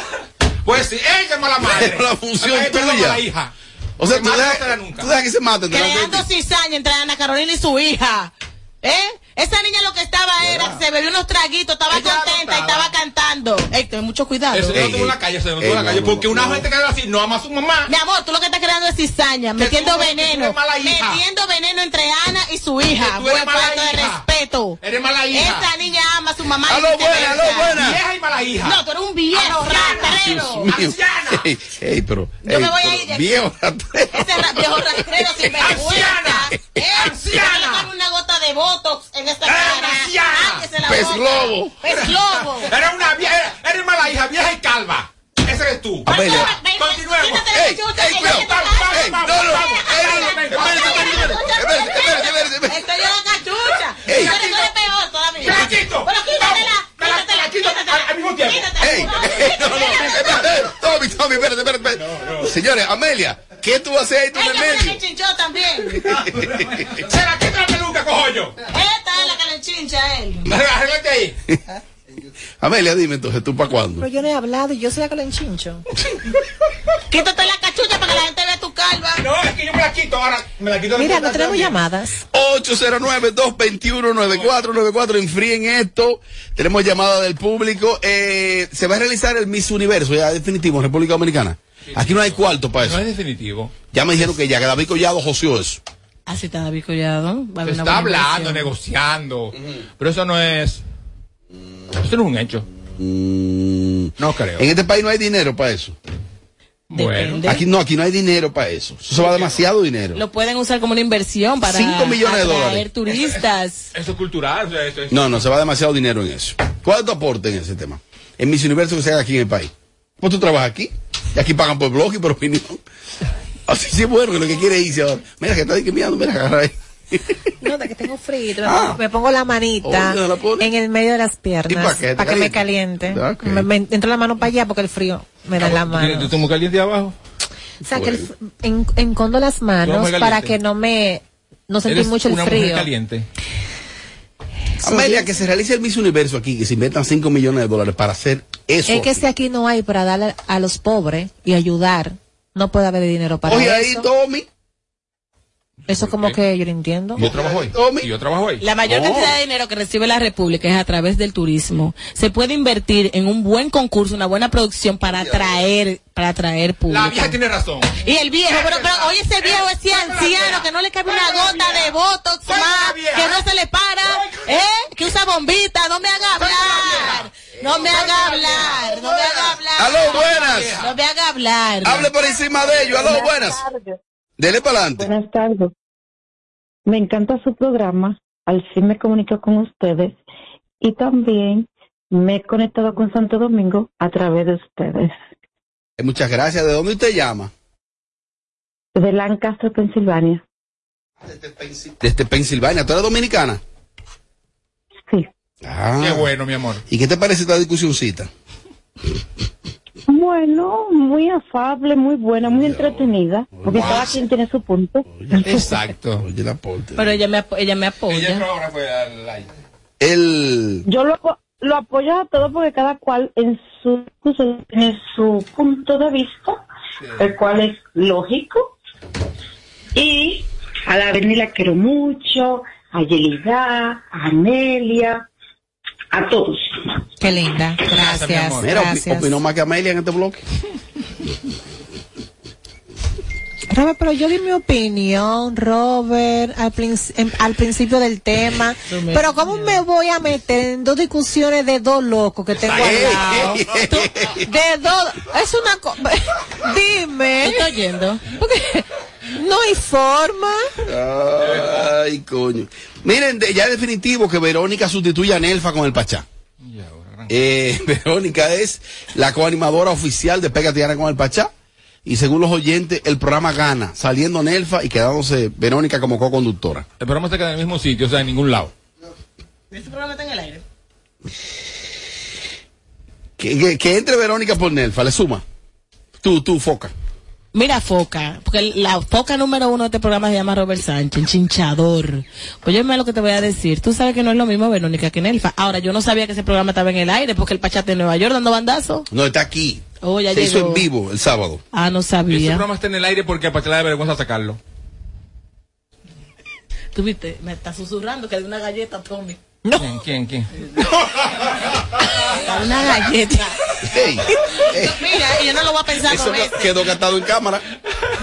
Pues sí, ella es mala madre. La función Ay, tuya. La hija. O sea, tú dejas, tú dejas que se maten. Creando cizaña entre Ana Carolina y su hija. ¿Eh? Esa niña lo que estaba era, ¿verdad? se bebió unos traguitos, estaba Ella contenta y estaba cantando. Héctor, mucho cuidado. Eso no en la calle, se no en la calle. porque una gente que habla así no ama a su mamá. Mi amor, tú lo que estás creando es cizaña, metiendo veneno. Metiendo veneno entre Ana y su hija. Tú eres mala hija. de respeto. Eres mala hija. Esa niña ama a su mamá. A lo buena, a lo buena. Vieja y mala hija. No, tú eres un viejo rastrero. Anciana. Ey, pero. Yo me voy a ir Viejo rastrero. Ese viejo rastrero sin vergüenza. Anciana. Anciana. Una gota de botox en esta cara. Pez globo. Pez globo. Era una vieja, era mala hija, vieja y calva. Ese eres tú. Amelia. Continuemos. Espérate, espérate, Estoy cachucha. Pero quítatela. Tommy, Tommy, espérate. Señores, Amelia. ¿Qué tú haces ahí tú en el medio? me chinchó también. ¿Será que otra peluca cojo yo? Esta es la que le chincha a él. Arréglate ahí. Amelia, dime entonces, ¿tú para cuándo? Pero yo no he hablado y yo soy la que le enchincho. Quítate la cachucha para que la gente vea tu calva. No, es que yo me la quito ahora. Me la quito Mira, no tenemos llamadas. 809-221-9494. Enfríen esto. Tenemos llamada del público. Eh, se va a realizar el Miss Universo, ya definitivo, en República Dominicana. Aquí no hay cuarto para eso. No es definitivo. Ya me dición que ya, que David Collado joseó eso. Así está David Collado. Va a Se está hablando, inversión. negociando. Pero eso no es. Eso no es un hecho. No creo. En este país no hay dinero para eso. Bueno. Aquí no, aquí no hay dinero para eso. Eso se va demasiado dinero. Lo pueden usar como una inversión para Cinco millones de atraer dólares. turistas. Eso es cultural. eso No, no, se va demasiado dinero en eso. ¿Cuál es tu aporte en ese tema? En Miss Universo que se haga aquí en el país. Pues tú trabajas aquí. Y aquí pagan por blog y por opinión. Así sí es bueno que lo que quiere irse ahora. Mira que está discriminando, mira, agarra ahí. No, de que tengo frío. Me, Ah. pongo, me pongo la manita en el medio de las ¿Y piernas para ¿Te que me caliente? caliente. Ah, ok. Me, me entro la mano para allá porque el frío me da en la ¿Tú mano. ¿Tú estás muy caliente abajo? O sea, que el en- encondo las manos para que no me no sentir mucho el una mujer frío. caliente. Amelia, que se realice el Miss Universo aquí, que se inventan 5 millones de dólares para hacer eso. Es que si aquí no hay para darle a los pobres y ayudar, no puede haber dinero para Oye, eso. ahí, Tommy. Eso como que yo no entiendo. Yo trabajo ahí. Y yo trabajo ahí. La mayor Oh. cantidad de dinero que recibe la República es a través del turismo. Se puede invertir en un buen concurso, una buena producción para atraer, para atraer público. La vieja tiene razón. Y el viejo, pero, pero oye ese viejo, ese anciano que no le cabe una gota de botox más, que no se le para, ¿eh? Que usa bombita, no me haga hablar. No me haga hablar, no me haga hablar. Aló, buenas. No me haga hablar. Hable por encima de ellos. Aló, buenas. Dele para adelante. Buenas tardes. Me encanta su programa. Al fin me comunico con ustedes. Y también me he conectado con Santo Domingo a través de ustedes. Eh, Muchas gracias. ¿De dónde usted llama? De Lancaster, Pensilvania. Desde Pensilvania. ¿Tú eres dominicana? Sí. Ah. Qué bueno, mi amor. ¿Y qué te parece esta discusioncita? Bueno, muy afable, muy buena, muy entretenida. Porque cada quien tiene su punto. Exacto. Oye, el aporte. Pero ella me, ella me apoya. Ella ahora fue al aire. El... Yo lo, lo apoyo a todo porque cada cual en su tiene su punto de vista, el cual es lógico. Y a la Berni la quiero mucho, a Yelida, a Amelia, a todos. Qué linda. Gracias. Mira, opi- gracias. opinó más que Amelia en este bloque. Robert, pero yo di mi opinión, Robert, al, princ- em- al principio del tema. Pero ¿cómo me voy a meter en dos discusiones de dos locos que tengo al lado? Tú- De dos. Es una cosa. Dime. ¿Estoy oyendo? Porque no hay forma. Ay, coño. Miren, de- ya es definitivo que Verónica sustituye a Nelfa con el Pachá. Eh, Verónica es la coanimadora oficial de Pégate y Gana con el Pachá. Y según los oyentes, el programa gana, saliendo Nelfa y quedándose Verónica como co-conductora. El programa se queda en el mismo sitio, o sea, en ningún lado. ¿Este programa está en el aire? Que, que- que entre Verónica por Nelfa, le suma. Tú, tú, foca. Mira, Foca, porque la foca número uno de este programa se llama Robert Sánchez, el chinchador. Pues yo lo que te voy a decir. Tú sabes que no es lo mismo Verónica que Nelfa. Ahora, yo no sabía que ese programa estaba en el aire porque el Pachate de Nueva York dando bandazo. No, está aquí. Oh, ya Se hizo llegó. en vivo el sábado. Ah, no Ese sabía. programa está en el aire porque a Pachela de vergüenza sacarlo. Tú viste, me está susurrando que de una galleta, Tommy. ¿Quién, quién, quién? Dale una galleta. Ey, ey. Mira, y yo no lo voy a pensar Eso veces. quedó gastado en cámara.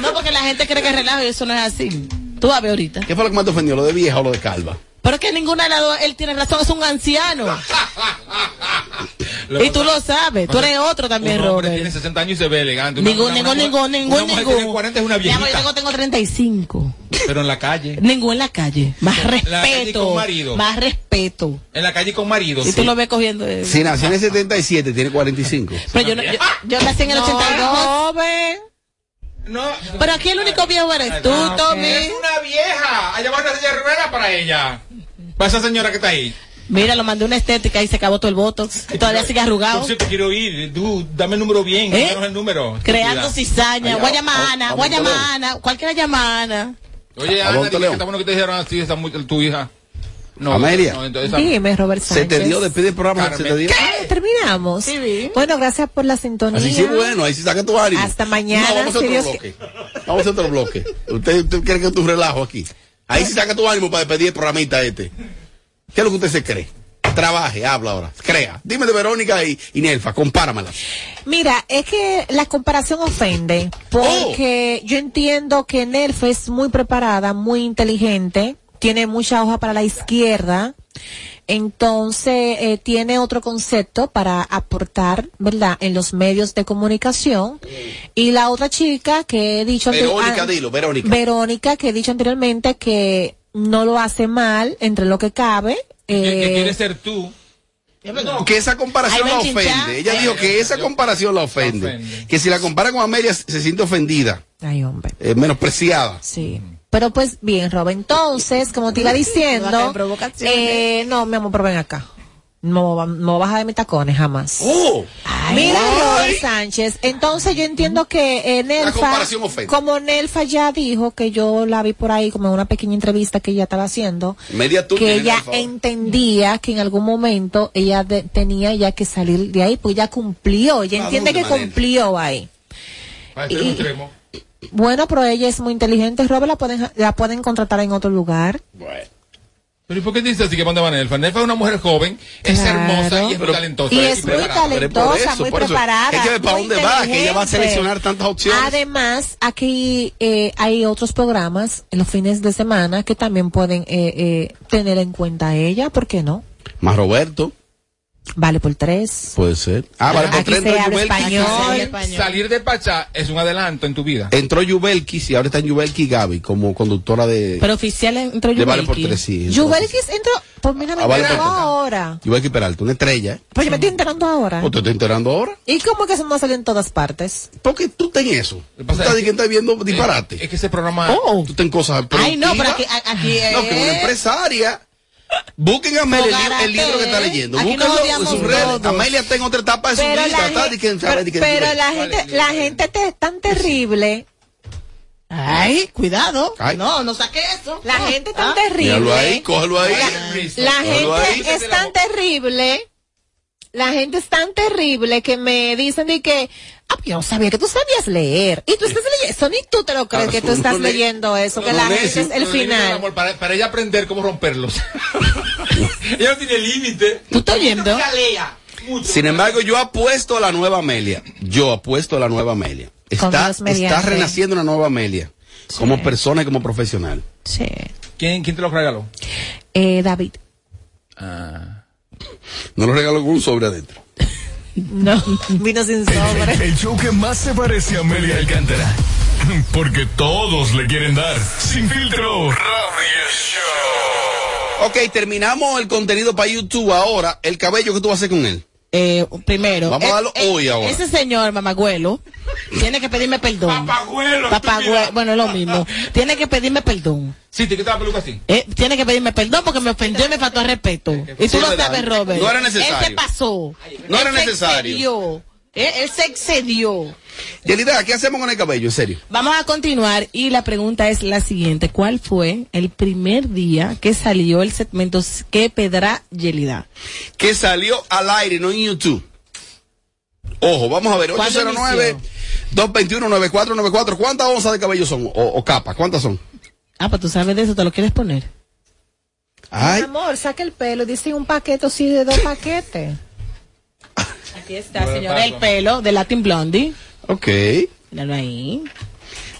No, porque la gente cree que es relajo y eso no es así. Tú vas a ver ahorita. ¿Qué fue lo que más te ofendió? ¿Lo de vieja o lo de calva? Pero es que ninguna de las dos, él tiene razón, es un anciano. y tú lo sabes, tú eres otro también, Un hombre Robert. tiene 60 años y se ve elegante. Una- Ningún, una- ningún, una- ningún, ningún, ningún. tiene 40 es una Mi amor, yo viejita. tengo, tengo 35. Pero en la calle. Ningún en la calle. Más En la calle respeto. con marido. Más respeto. En la calle con marido. Y tú lo ves cogiendo. eh. Si nació en el 77, tiene 45. Pero yo, no- yo, yo nací en el No, 82. joven. No. Pero aquí el único viejo eres tú, Tommy. Es una vieja. Va una silla de ruedas para ella. Para esa señora que está ahí. Mira, lo mandé una estética y se acabó todo el botox. Y todavía sigue arrugado. Por cierto, quiero ir. Tú, dame el número bien. ¿Eh? el número. Creando cizaña. Voy a llamar a a- Ana, a voy a llamar a Ana. Cualquiera llama a Ana. Oye, ¿A Ana, León? está bueno que te dijeron así, está muy, tu hija. No, Amelia. no, entonces, Dime, Robert Se te Sánchez. dio, despide el programa, se te dio. Ah, terminamos. Bueno, gracias por la sintonía. Así sí, bueno, ahí sí saca tu ánimo. Hasta mañana, No, vamos a otro Dios bloque. Vamos a hacer otro bloque. Usted, usted quiere que tu relajo aquí. Ahí sí saca tu ánimo para despedir el programita este. ¿Qué es lo que usted se cree? Trabaje, habla ahora. Crea. Dime de Verónica y, y Nelfa, compáramelas. Mira, es que la comparación ofende, porque Oh. yo entiendo que Nerf es muy preparada, muy inteligente, tiene mucha hoja para la izquierda, entonces eh, tiene otro concepto para aportar, ¿verdad?, en los medios de comunicación. Y la otra chica que he dicho Verónica, ah, dilo, Verónica. Verónica, que he dicho anteriormente que no lo hace mal entre lo que cabe. que, que eh, quieres ser tú. No, que esa comparación la ofende. Ella dijo que esa comparación la ofende. Que si la compara con Amelia se siente ofendida, Ay, hombre. eh, menospreciada. Sí. Pero pues bien, Rob, entonces, como te iba diciendo, provocaciones. eh, no, mi amor, pero ven acá. No, no baja de mis tacones jamás. ¡Oh! Mira, Robert Sánchez, entonces yo entiendo que eh, Nelfa, como Nelfa ya dijo, que yo la vi por ahí como en una pequeña entrevista que ella estaba haciendo, Media que ella entendía que en algún momento ella de- tenía ya que salir de ahí, pues ya cumplió, ella ¿A entiende que cumplió ahí. Para extremo, Y- extremo. Bueno, pero ella es muy inteligente, Robert, la pueden, la pueden contratar en otro lugar. Pero ¿y por qué dices así que manda Vanelfa? Nelfa es una mujer joven, es Claro. hermosa y es muy Pero- talentosa. Y es muy preparada. talentosa, muy preparada. Es que para dónde va, que ella va a seleccionar tantas opciones. Además, aquí eh, hay otros programas en los fines de semana que también pueden eh, eh, tener en cuenta a ella, ¿por qué no? Más Roberto, Vale por tres. puede ser. Ah, vale, por Aquí tres entró Yubelki. español. Salir de Pachá es un adelanto en tu vida. Entró Yubelki, y ahora está en Yubelki Gaby como conductora de, Pero oficial entró de Vale por Yubelki. tres, sí. Yubelkis entró, pues mira, me Ah, vale, enteró perfecto. ahora. Yubelki Peralta, una estrella. Pues yo me estoy enterando ahora. ¿O te estoy enterando ahora? ¿Y cómo que eso no salió en todas partes? Porque tú estás en eso. Tú pasa estás, es que estás viendo disparate. Es que ese programa. Tú estás en cosas Ay, no, pero aquí, No, que una es- empresaria. Busquen a Amelia el, libro- el libro que está leyendo. Búsquenlo en sus redes. Amelia está en otra etapa de su Pero vida. la, está, gen- di que- pero, sabe, di que- pero di- la gente, la gente te- es tan terrible. Ay, cuidado. Ay. No, no saque eso. La gente tan ah. terrible. Míralo ahí, cógelo ahí. La ahí. gente es tan terrible. La gente es tan terrible que me dicen de que, ah, yo no sabía que tú sabías leer. Y tú estás leyendo, eso ni tú te lo crees Ah, que tú estás le- leyendo eso, que no la gente es el final. amor, para, para ella aprender cómo romperlos. ella no tiene límite. ¿Tú estás oyendo? Sin embargo, yo apuesto a la nueva Amelia. Yo apuesto a la nueva Amelia. Está, está renaciendo una nueva Amelia. Como persona y como profesional. Sí. ¿Quién, ¿Quién te lo regaló? Eh, David. No lo regalo con un sobre adentro. No, vino sin sobre. El show que más se parece a Amelia Alcántara. Porque todos le quieren dar. Sin filtro. Radio Show. Ok, terminamos el contenido para YouTube ahora. El cabello que tú vas a hacer con él. Eh, primero. Vamos a eh, darlo eh, hoy ahora. Ese señor, mamagüelo, tiene que pedirme perdón. Papagüelo. Papagüelo, bueno, es lo mismo. Tiene que pedirme perdón. Sí, te quitaba la peluca así. Eh, tiene que pedirme perdón porque me ofendió y me faltó al respeto. Y Sí, tú lo verdad. sabes, Robert. No era necesario. Él se pasó. No era Él necesario. Eh, él se excedió. Yelida, ¿qué hacemos con el cabello? En serio. Vamos a continuar y la pregunta es la siguiente. ¿Cuál fue el primer día que salió el segmento que pedra Yelida? Que salió al aire, no en YouTube. Ojo, vamos a ver. ¿Cuándo 809-221-9494. ¿Cuántas onzas de cabello son? O, o capas, ¿cuántas son? Ah, pues tú sabes de eso, ¿te lo quieres poner? Ay, Mi amor, saca el pelo. Dice un paquete así de dos paquetes. Aquí está, señora, el pelo de Latin Blondie. ok. Míralo ahí.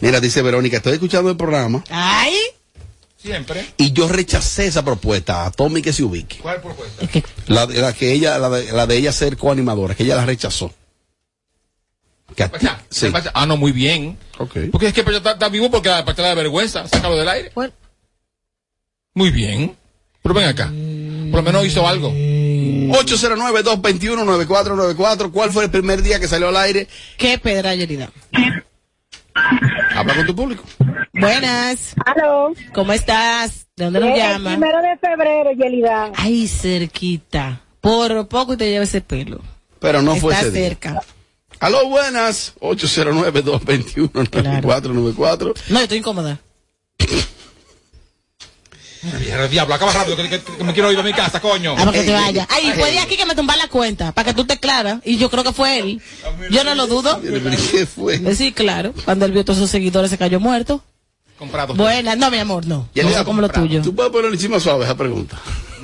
Mira, dice Verónica, estoy escuchando el programa Ay. Siempre. y yo rechacé esa propuesta a Tommy que se ubique. ¿Cuál propuesta? La, de- la que ella, la de, la de ella ser coanimadora, que ella la rechazó. Que a ti- Pachá, sí. Pachá. Ah, no, muy bien. Ok. Porque es que Pachá está, está vivo porque a Pachá da vergüenza. Sácalo del aire. Bueno. Muy bien. Pero ven acá. Por lo menos hizo algo. 809-221-9494. ¿Cuál fue el primer día que salió al aire? ¿Qué pedra Yelida? Habla con tu público. Buenas. Aló. ¿Cómo estás? ¿De dónde nos Eh, llama? Primero de febrero, Yelida. Ay, cerquita. Por poco te lleva ese pelo. Pero no fue Está ese día. cerca. Aló, buenas. 809-221-9494. No, yo estoy incómoda. Mierda, Diablo, acaba rápido, que, que- que me quiero ir a mi casa, coño. Ah, para que te vaya. Ay, puede aquí que me tumba la cuenta, para que tú te claras. Y yo creo que fue él. Yo no lo dudo. ¿Qué fue? Eh, Sí, claro. Cuando él vio a todos sus seguidores se cayó muerto. Comprado. Buena, no, mi amor, no. Ya no sé como lo tuyo. ¿Tú puedes ponerle encima suave esa pregunta?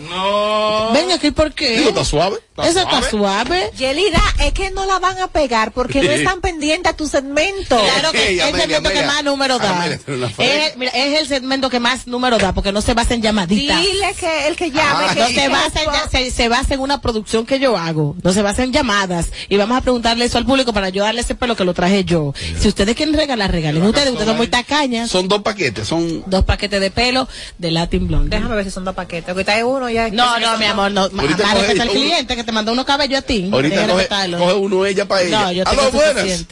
No. Venga aquí, ¿por qué? Digo, ¿está suave? Eso está suave. Yelida, es que no la van a pegar porque no están pendientes a tu segmento. Claro que es el Amelia, segmento que más número da. Es, mira, es el segmento que más número da, porque no se basa en llamaditas. Dile que el que llame. Ah, que No se basa, en, se, se basa en una producción que yo hago. No se basa en llamadas. Y vamos a preguntarle eso al público para yo darle ese pelo que lo traje yo. Si ustedes quieren regalar, regalen. Ustedes, ustedes son muy tacañas. Son dos paquetes, son... Dos paquetes de pelo de Latin Blonde. Déjame ver si son dos paquetes. Ahorita hay uno ya. No, no, mi amor, no. Más respeta al cliente que te mandó unos cabellos a ti. Ahorita coge, respetarlo. coge uno ella para ella. No, yo Aló, tengo buenas.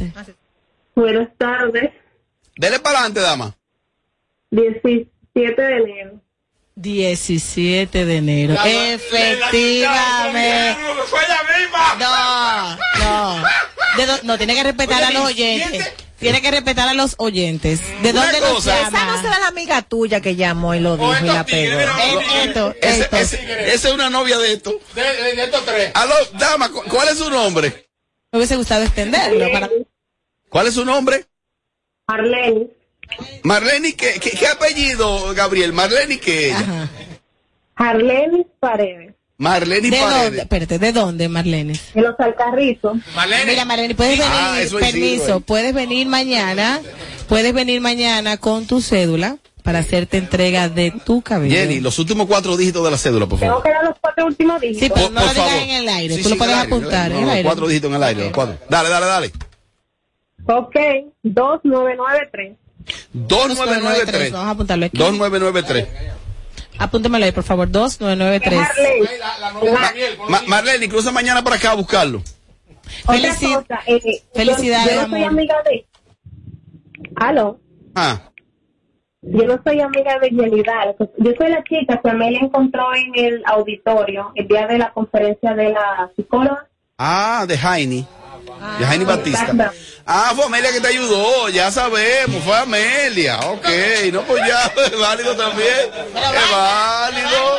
Buenas tardes. Dele para adelante, dama. 17 de enero. 17 de enero. Efectivamente. ¡Fue ella misma! No, no. De no, tiene que respetar a los oyentes. Tiene que respetar a los oyentes. ¿De Una dónde nos cosa. Esa no llama? será la amiga tuya que llamó y lo dijo y la pegó. Esto, esto. Esa es una novia de esto. De, de- de estos tres. Aló, dama, ¿cu- ¿cuál es su nombre? Me hubiese gustado extenderlo. Para... ¿Cuál es su nombre? Arlene. Marlene, ¿qué, qué, qué apellido, Gabriel? Marlene, ¿qué ella? Ajá. Arlene Paredes. Marlene ¿De Paredes. dónde? Espérate, ¿de dónde, Marlene? De los Alcarrizos. Malene. Mira, Marlene, puedes venir, Ah, eso es permiso, eh. puedes venir mañana, puedes venir mañana con tu cédula para hacerte entrega de tu cabello. Jenny, los últimos cuatro dígitos de la cédula, por Tengo favor. que dar los cuatro últimos dígitos. Sí, pero Por- no por lo digas favor. en el aire, Sí, tú sí, lo puedes en el aire, apuntar no, en el aire. Cuatro dígitos en el aire, los cuatro. Dale, dale, dale. Ok, 2993. 2993. Vamos a apuntarlo aquí. 2993. Apúntemelo ahí, por favor, 2993. Arlene. La, la novia de Daniel, Ma- Marlene, cruza mañana para acá a buscarlo. Felici- cosa, eh, felicidades, yo, yo no soy amiga de... Aló. Ah, Yo no soy amiga de Yelida. Yo soy la chica que Amelia encontró en el auditorio el día de la conferencia de la psicóloga. ah, de Jaime. De Jaime Batista. Ah, fue Amelia que te ayudó, ya sabemos, fue Amelia. Ok, no, pues ya, es válido también. Es válido.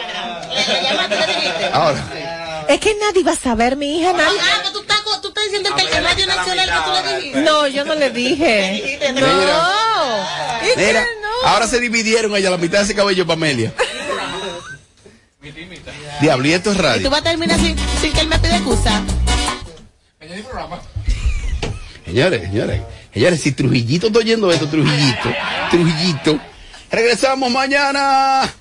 Ahora, Es que nadie va a saber, mi hija. Nadie... Ah, tú estás, tú estás diciendo que el Radio Nacional que tú le dijiste. No, yo no le dije. No. Mira, no. ahora se dividieron ella la mitad de ese cabello para Amelia. Diablo, y esto es Y tú radio. vas a terminar sin, sin que él me pida excusa. Señores, señores, señores, si Trujillito está oyendo esto, Trujillito, Trujillito. Regresamos mañana.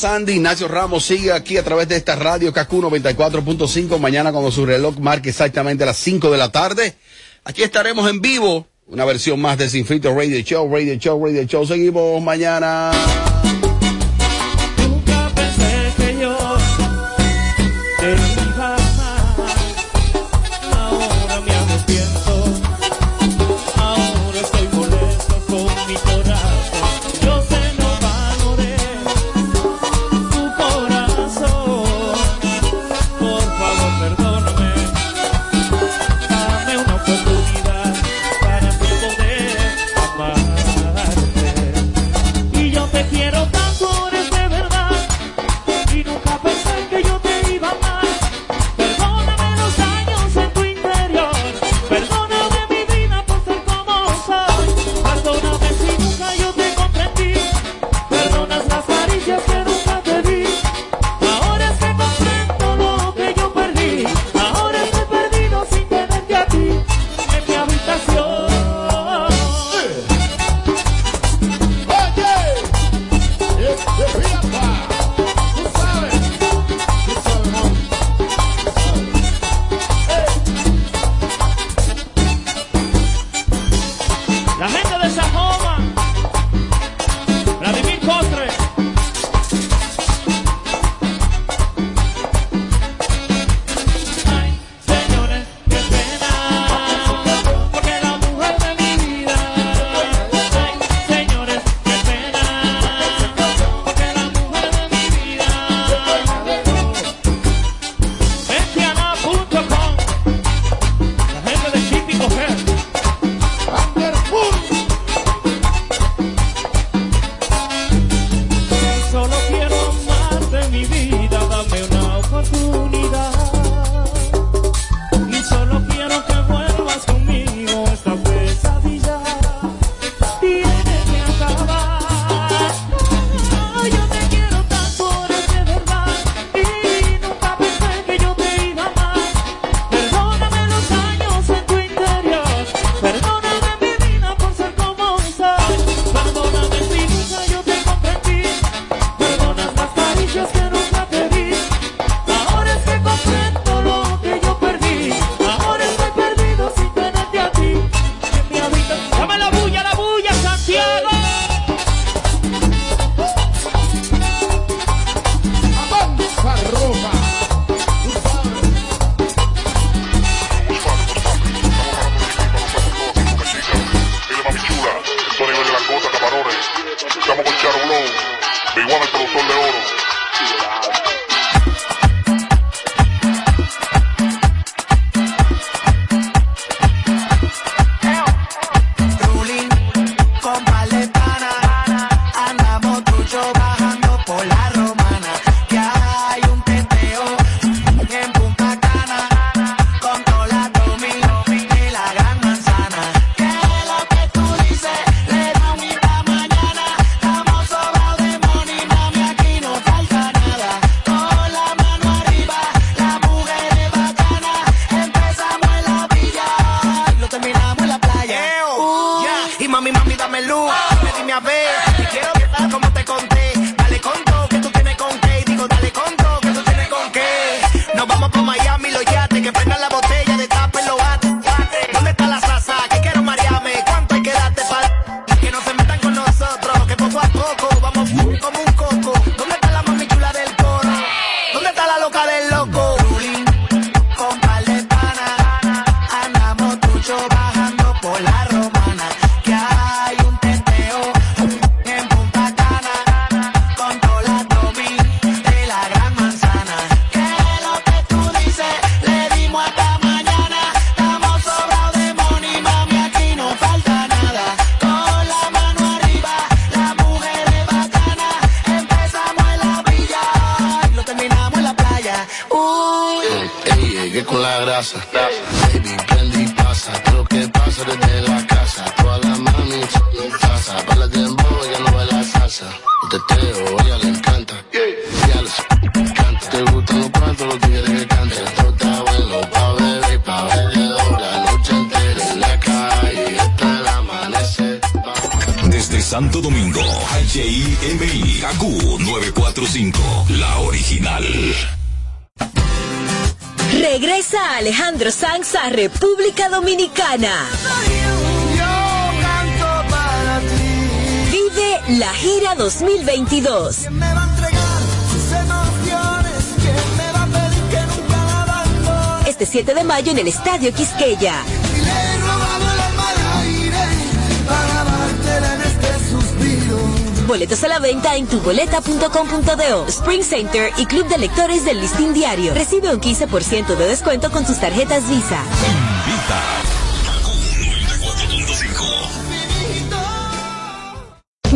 Sandy. Ignacio Ramos sigue aquí a través de esta radio KQ 94.5. Mañana cuando su reloj marque exactamente las 5 de la tarde. Aquí estaremos en vivo. Una versión más de Sinfrito Radio Show, Radio Show, Radio Show. Seguimos mañana. la grasa. Baby, prende y pasa, lo que pasa desde la casa. Toda la mami en casa, baila dembow, ya no baila salsa. Un teteo, ella le encanta. Ya les encanta. Te gustan los cuantos, los tigres que cantan. Esto está bueno pa' beber y pa' ver de la noche entera en la calle hasta el amanecer. Desde Santo Domingo, HIMI, AQ 945, la original. Regresa Alejandro Sanz a República Dominicana. Vive la gira 2022. Este 7 de mayo en el Estadio Quisqueya. Boletos a la venta en tuboleta.com.do, Spring Center y Club de Lectores del Listín Diario. Recibe un 15% de descuento con tus tarjetas Visa.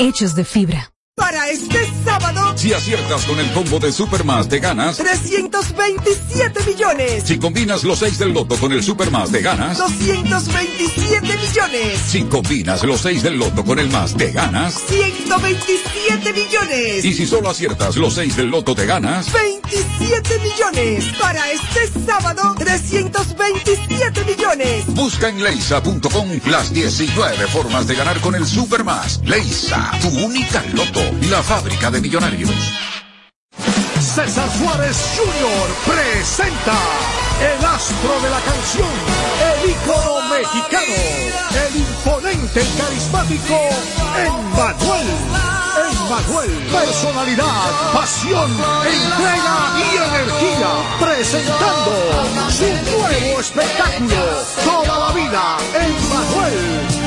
hechos de fibra. Para este sábado, Si aciertas con el combo de Supermas te ganas. 327 millones. Si combinas los 6 del loto con el Supermas te ganas. 227 millones. Si combinas los 6 del loto con el más te ganas. 127 millones. Y si solo aciertas los 6 del loto te ganas. 27 millones. Para este sábado, 327 millones. Busca en leisa.com las 19 formas de ganar con el Supermas. Leisa, tu única loto, la fábrica de millonarios. César Suárez Jr. presenta el astro de la canción, el ícono mexicano, el imponente y carismático Emmanuel. Emmanuel, personalidad, pasión, entrega y energía, presentando su nuevo espectáculo, Toda la vida, Emmanuel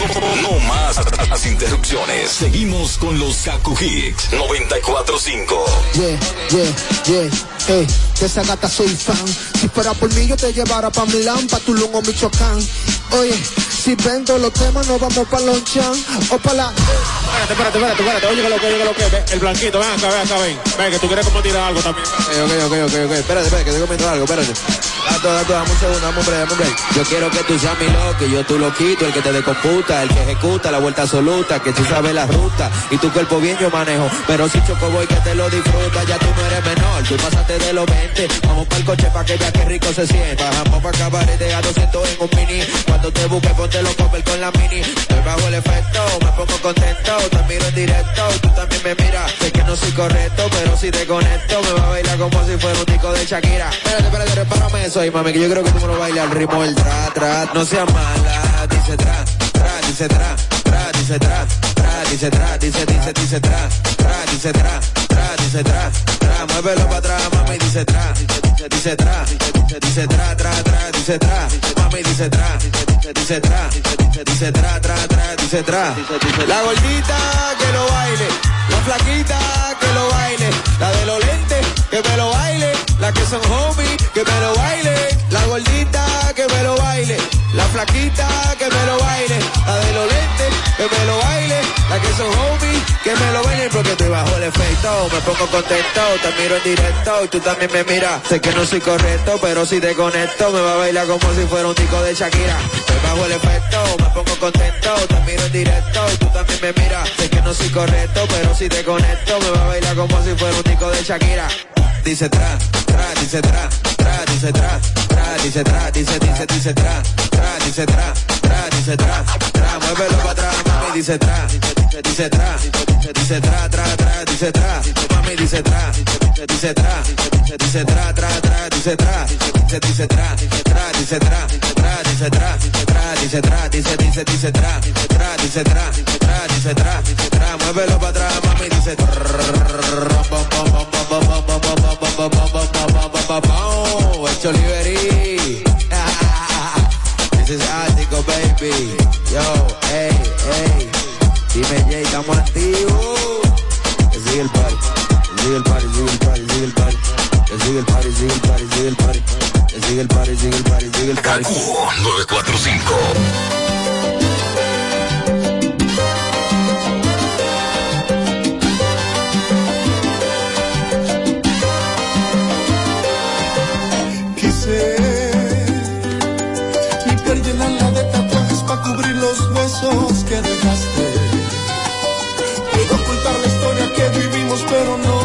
No más las interrupciones. Seguimos con los Kaku Hicks 945. Yeah, yeah, yeah, eh, de esa gata soy fan. Si fuera por mí yo te llevara pa' Milán, pa' Tulum o Michoacán. Oye, si vendo los temas nos vamos pa' Lonchan o pa' la... Espérate, espérate, espérate, espérate. Oye, que lo que, oye, que lo que. El blanquito, ven acá, ven acá, ven. Ven, que tú quieres como tirar algo también. Ok, ok, ok, ok. Espérate, espérate, que te comento algo, espérate. Dato, dato, dame un segundo, dame un break, dame un break. Yo quiero que tú seas mi loco, y yo tu loquito, el que te decomputa, el que ejecuta la vuelta absoluta, que tú sabes la ruta, y tu cuerpo bien yo manejo. Pero si choco voy que te lo disfruta, ya tú no eres menor, tú pasaste de los 20. Vamos pa'l coche pa' que ya que rico se sienta. Bajamos pa' cabarete a 200 en un mini. Cuando te busque, ponte los copper con la mini. Estoy bajo el efecto, me pongo contento, te miro en directo, tú también me miras. Sé que no soy correcto, pero si te conecto, me va a bailar como si fuera un tico de Shakira. Espérate, espérate, repárame eso ahí, mami, que yo creo que tú me lo bailas al ritmo del tra, tra. No seas mala, dice tra, tra, dice tra, tra, dice tra, tra, dice tra, dice, dice, dice tra, tra, dice tra, tra, dice tra, tra. Muévelo para atrás, mami, dice tra, dice, dice tra, dice tra, tra, tra, dice tra, dice tra, dice, tra, dice tra, tra, tra, dice tra. La gordita que lo baile, la flaquita que lo baile, la de los lentes que me lo baile, la que son homies que me lo baile, la gordita que me lo baile, la flaquita que me lo baile, la de los lentes que me lo baile, la que son homies que me lo baile porque estoy bajo el efecto, me pongo contento, te miro en directo y tú también me miras, sé que no soy correcto, pero si te conecto me va a bailar como si fuera un tico de Shakira, estoy bajo el efecto, me pongo contento, te miro en directo y tú también me miras, sé que no soy correcto, pero si te conecto me va a bailar como si fuera un tico de Shakira. Dice tra, tra, dice tra, tra, dice tra, tra, dice tra, dice, dice, dice tra, tra, dice tra, tra, dice tra, tra, muévelo para atrás, mami, dice tra, dice, dice tra, dice, dice tra, tra, tra, dice tra, mami, dice tra, dice, dice tra, dice tra, dice tra, dice tra, dice tra, dice tra, dice dice, dice tra, dice tra, dice tra, dice tra, dice tra, dice tra, muévelo para atrás, mami, dice It's Oliveri. This is Ático, baby. Yo, hey, hey. Dime, Jay, estamos activos. Sigue el party, sigue el party, sigue el party, sigue el party. Sigue el party, sigue el party, sigue el party. Sigue el party, sigue el party, sigue el party. 945. Quise cubrir los huesos que dejaste. Puedo ocultar la historia que vivimos, pero no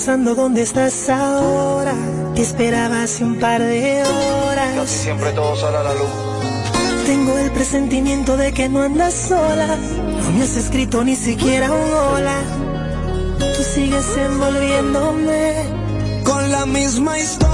pensando dónde estás ahora. Te esperaba hace un par de horas. Casi siempre todo sale a la luz. Tengo el presentimiento de que no andas sola. No me has escrito ni siquiera un hola. Tú sigues envolviéndome con la misma historia.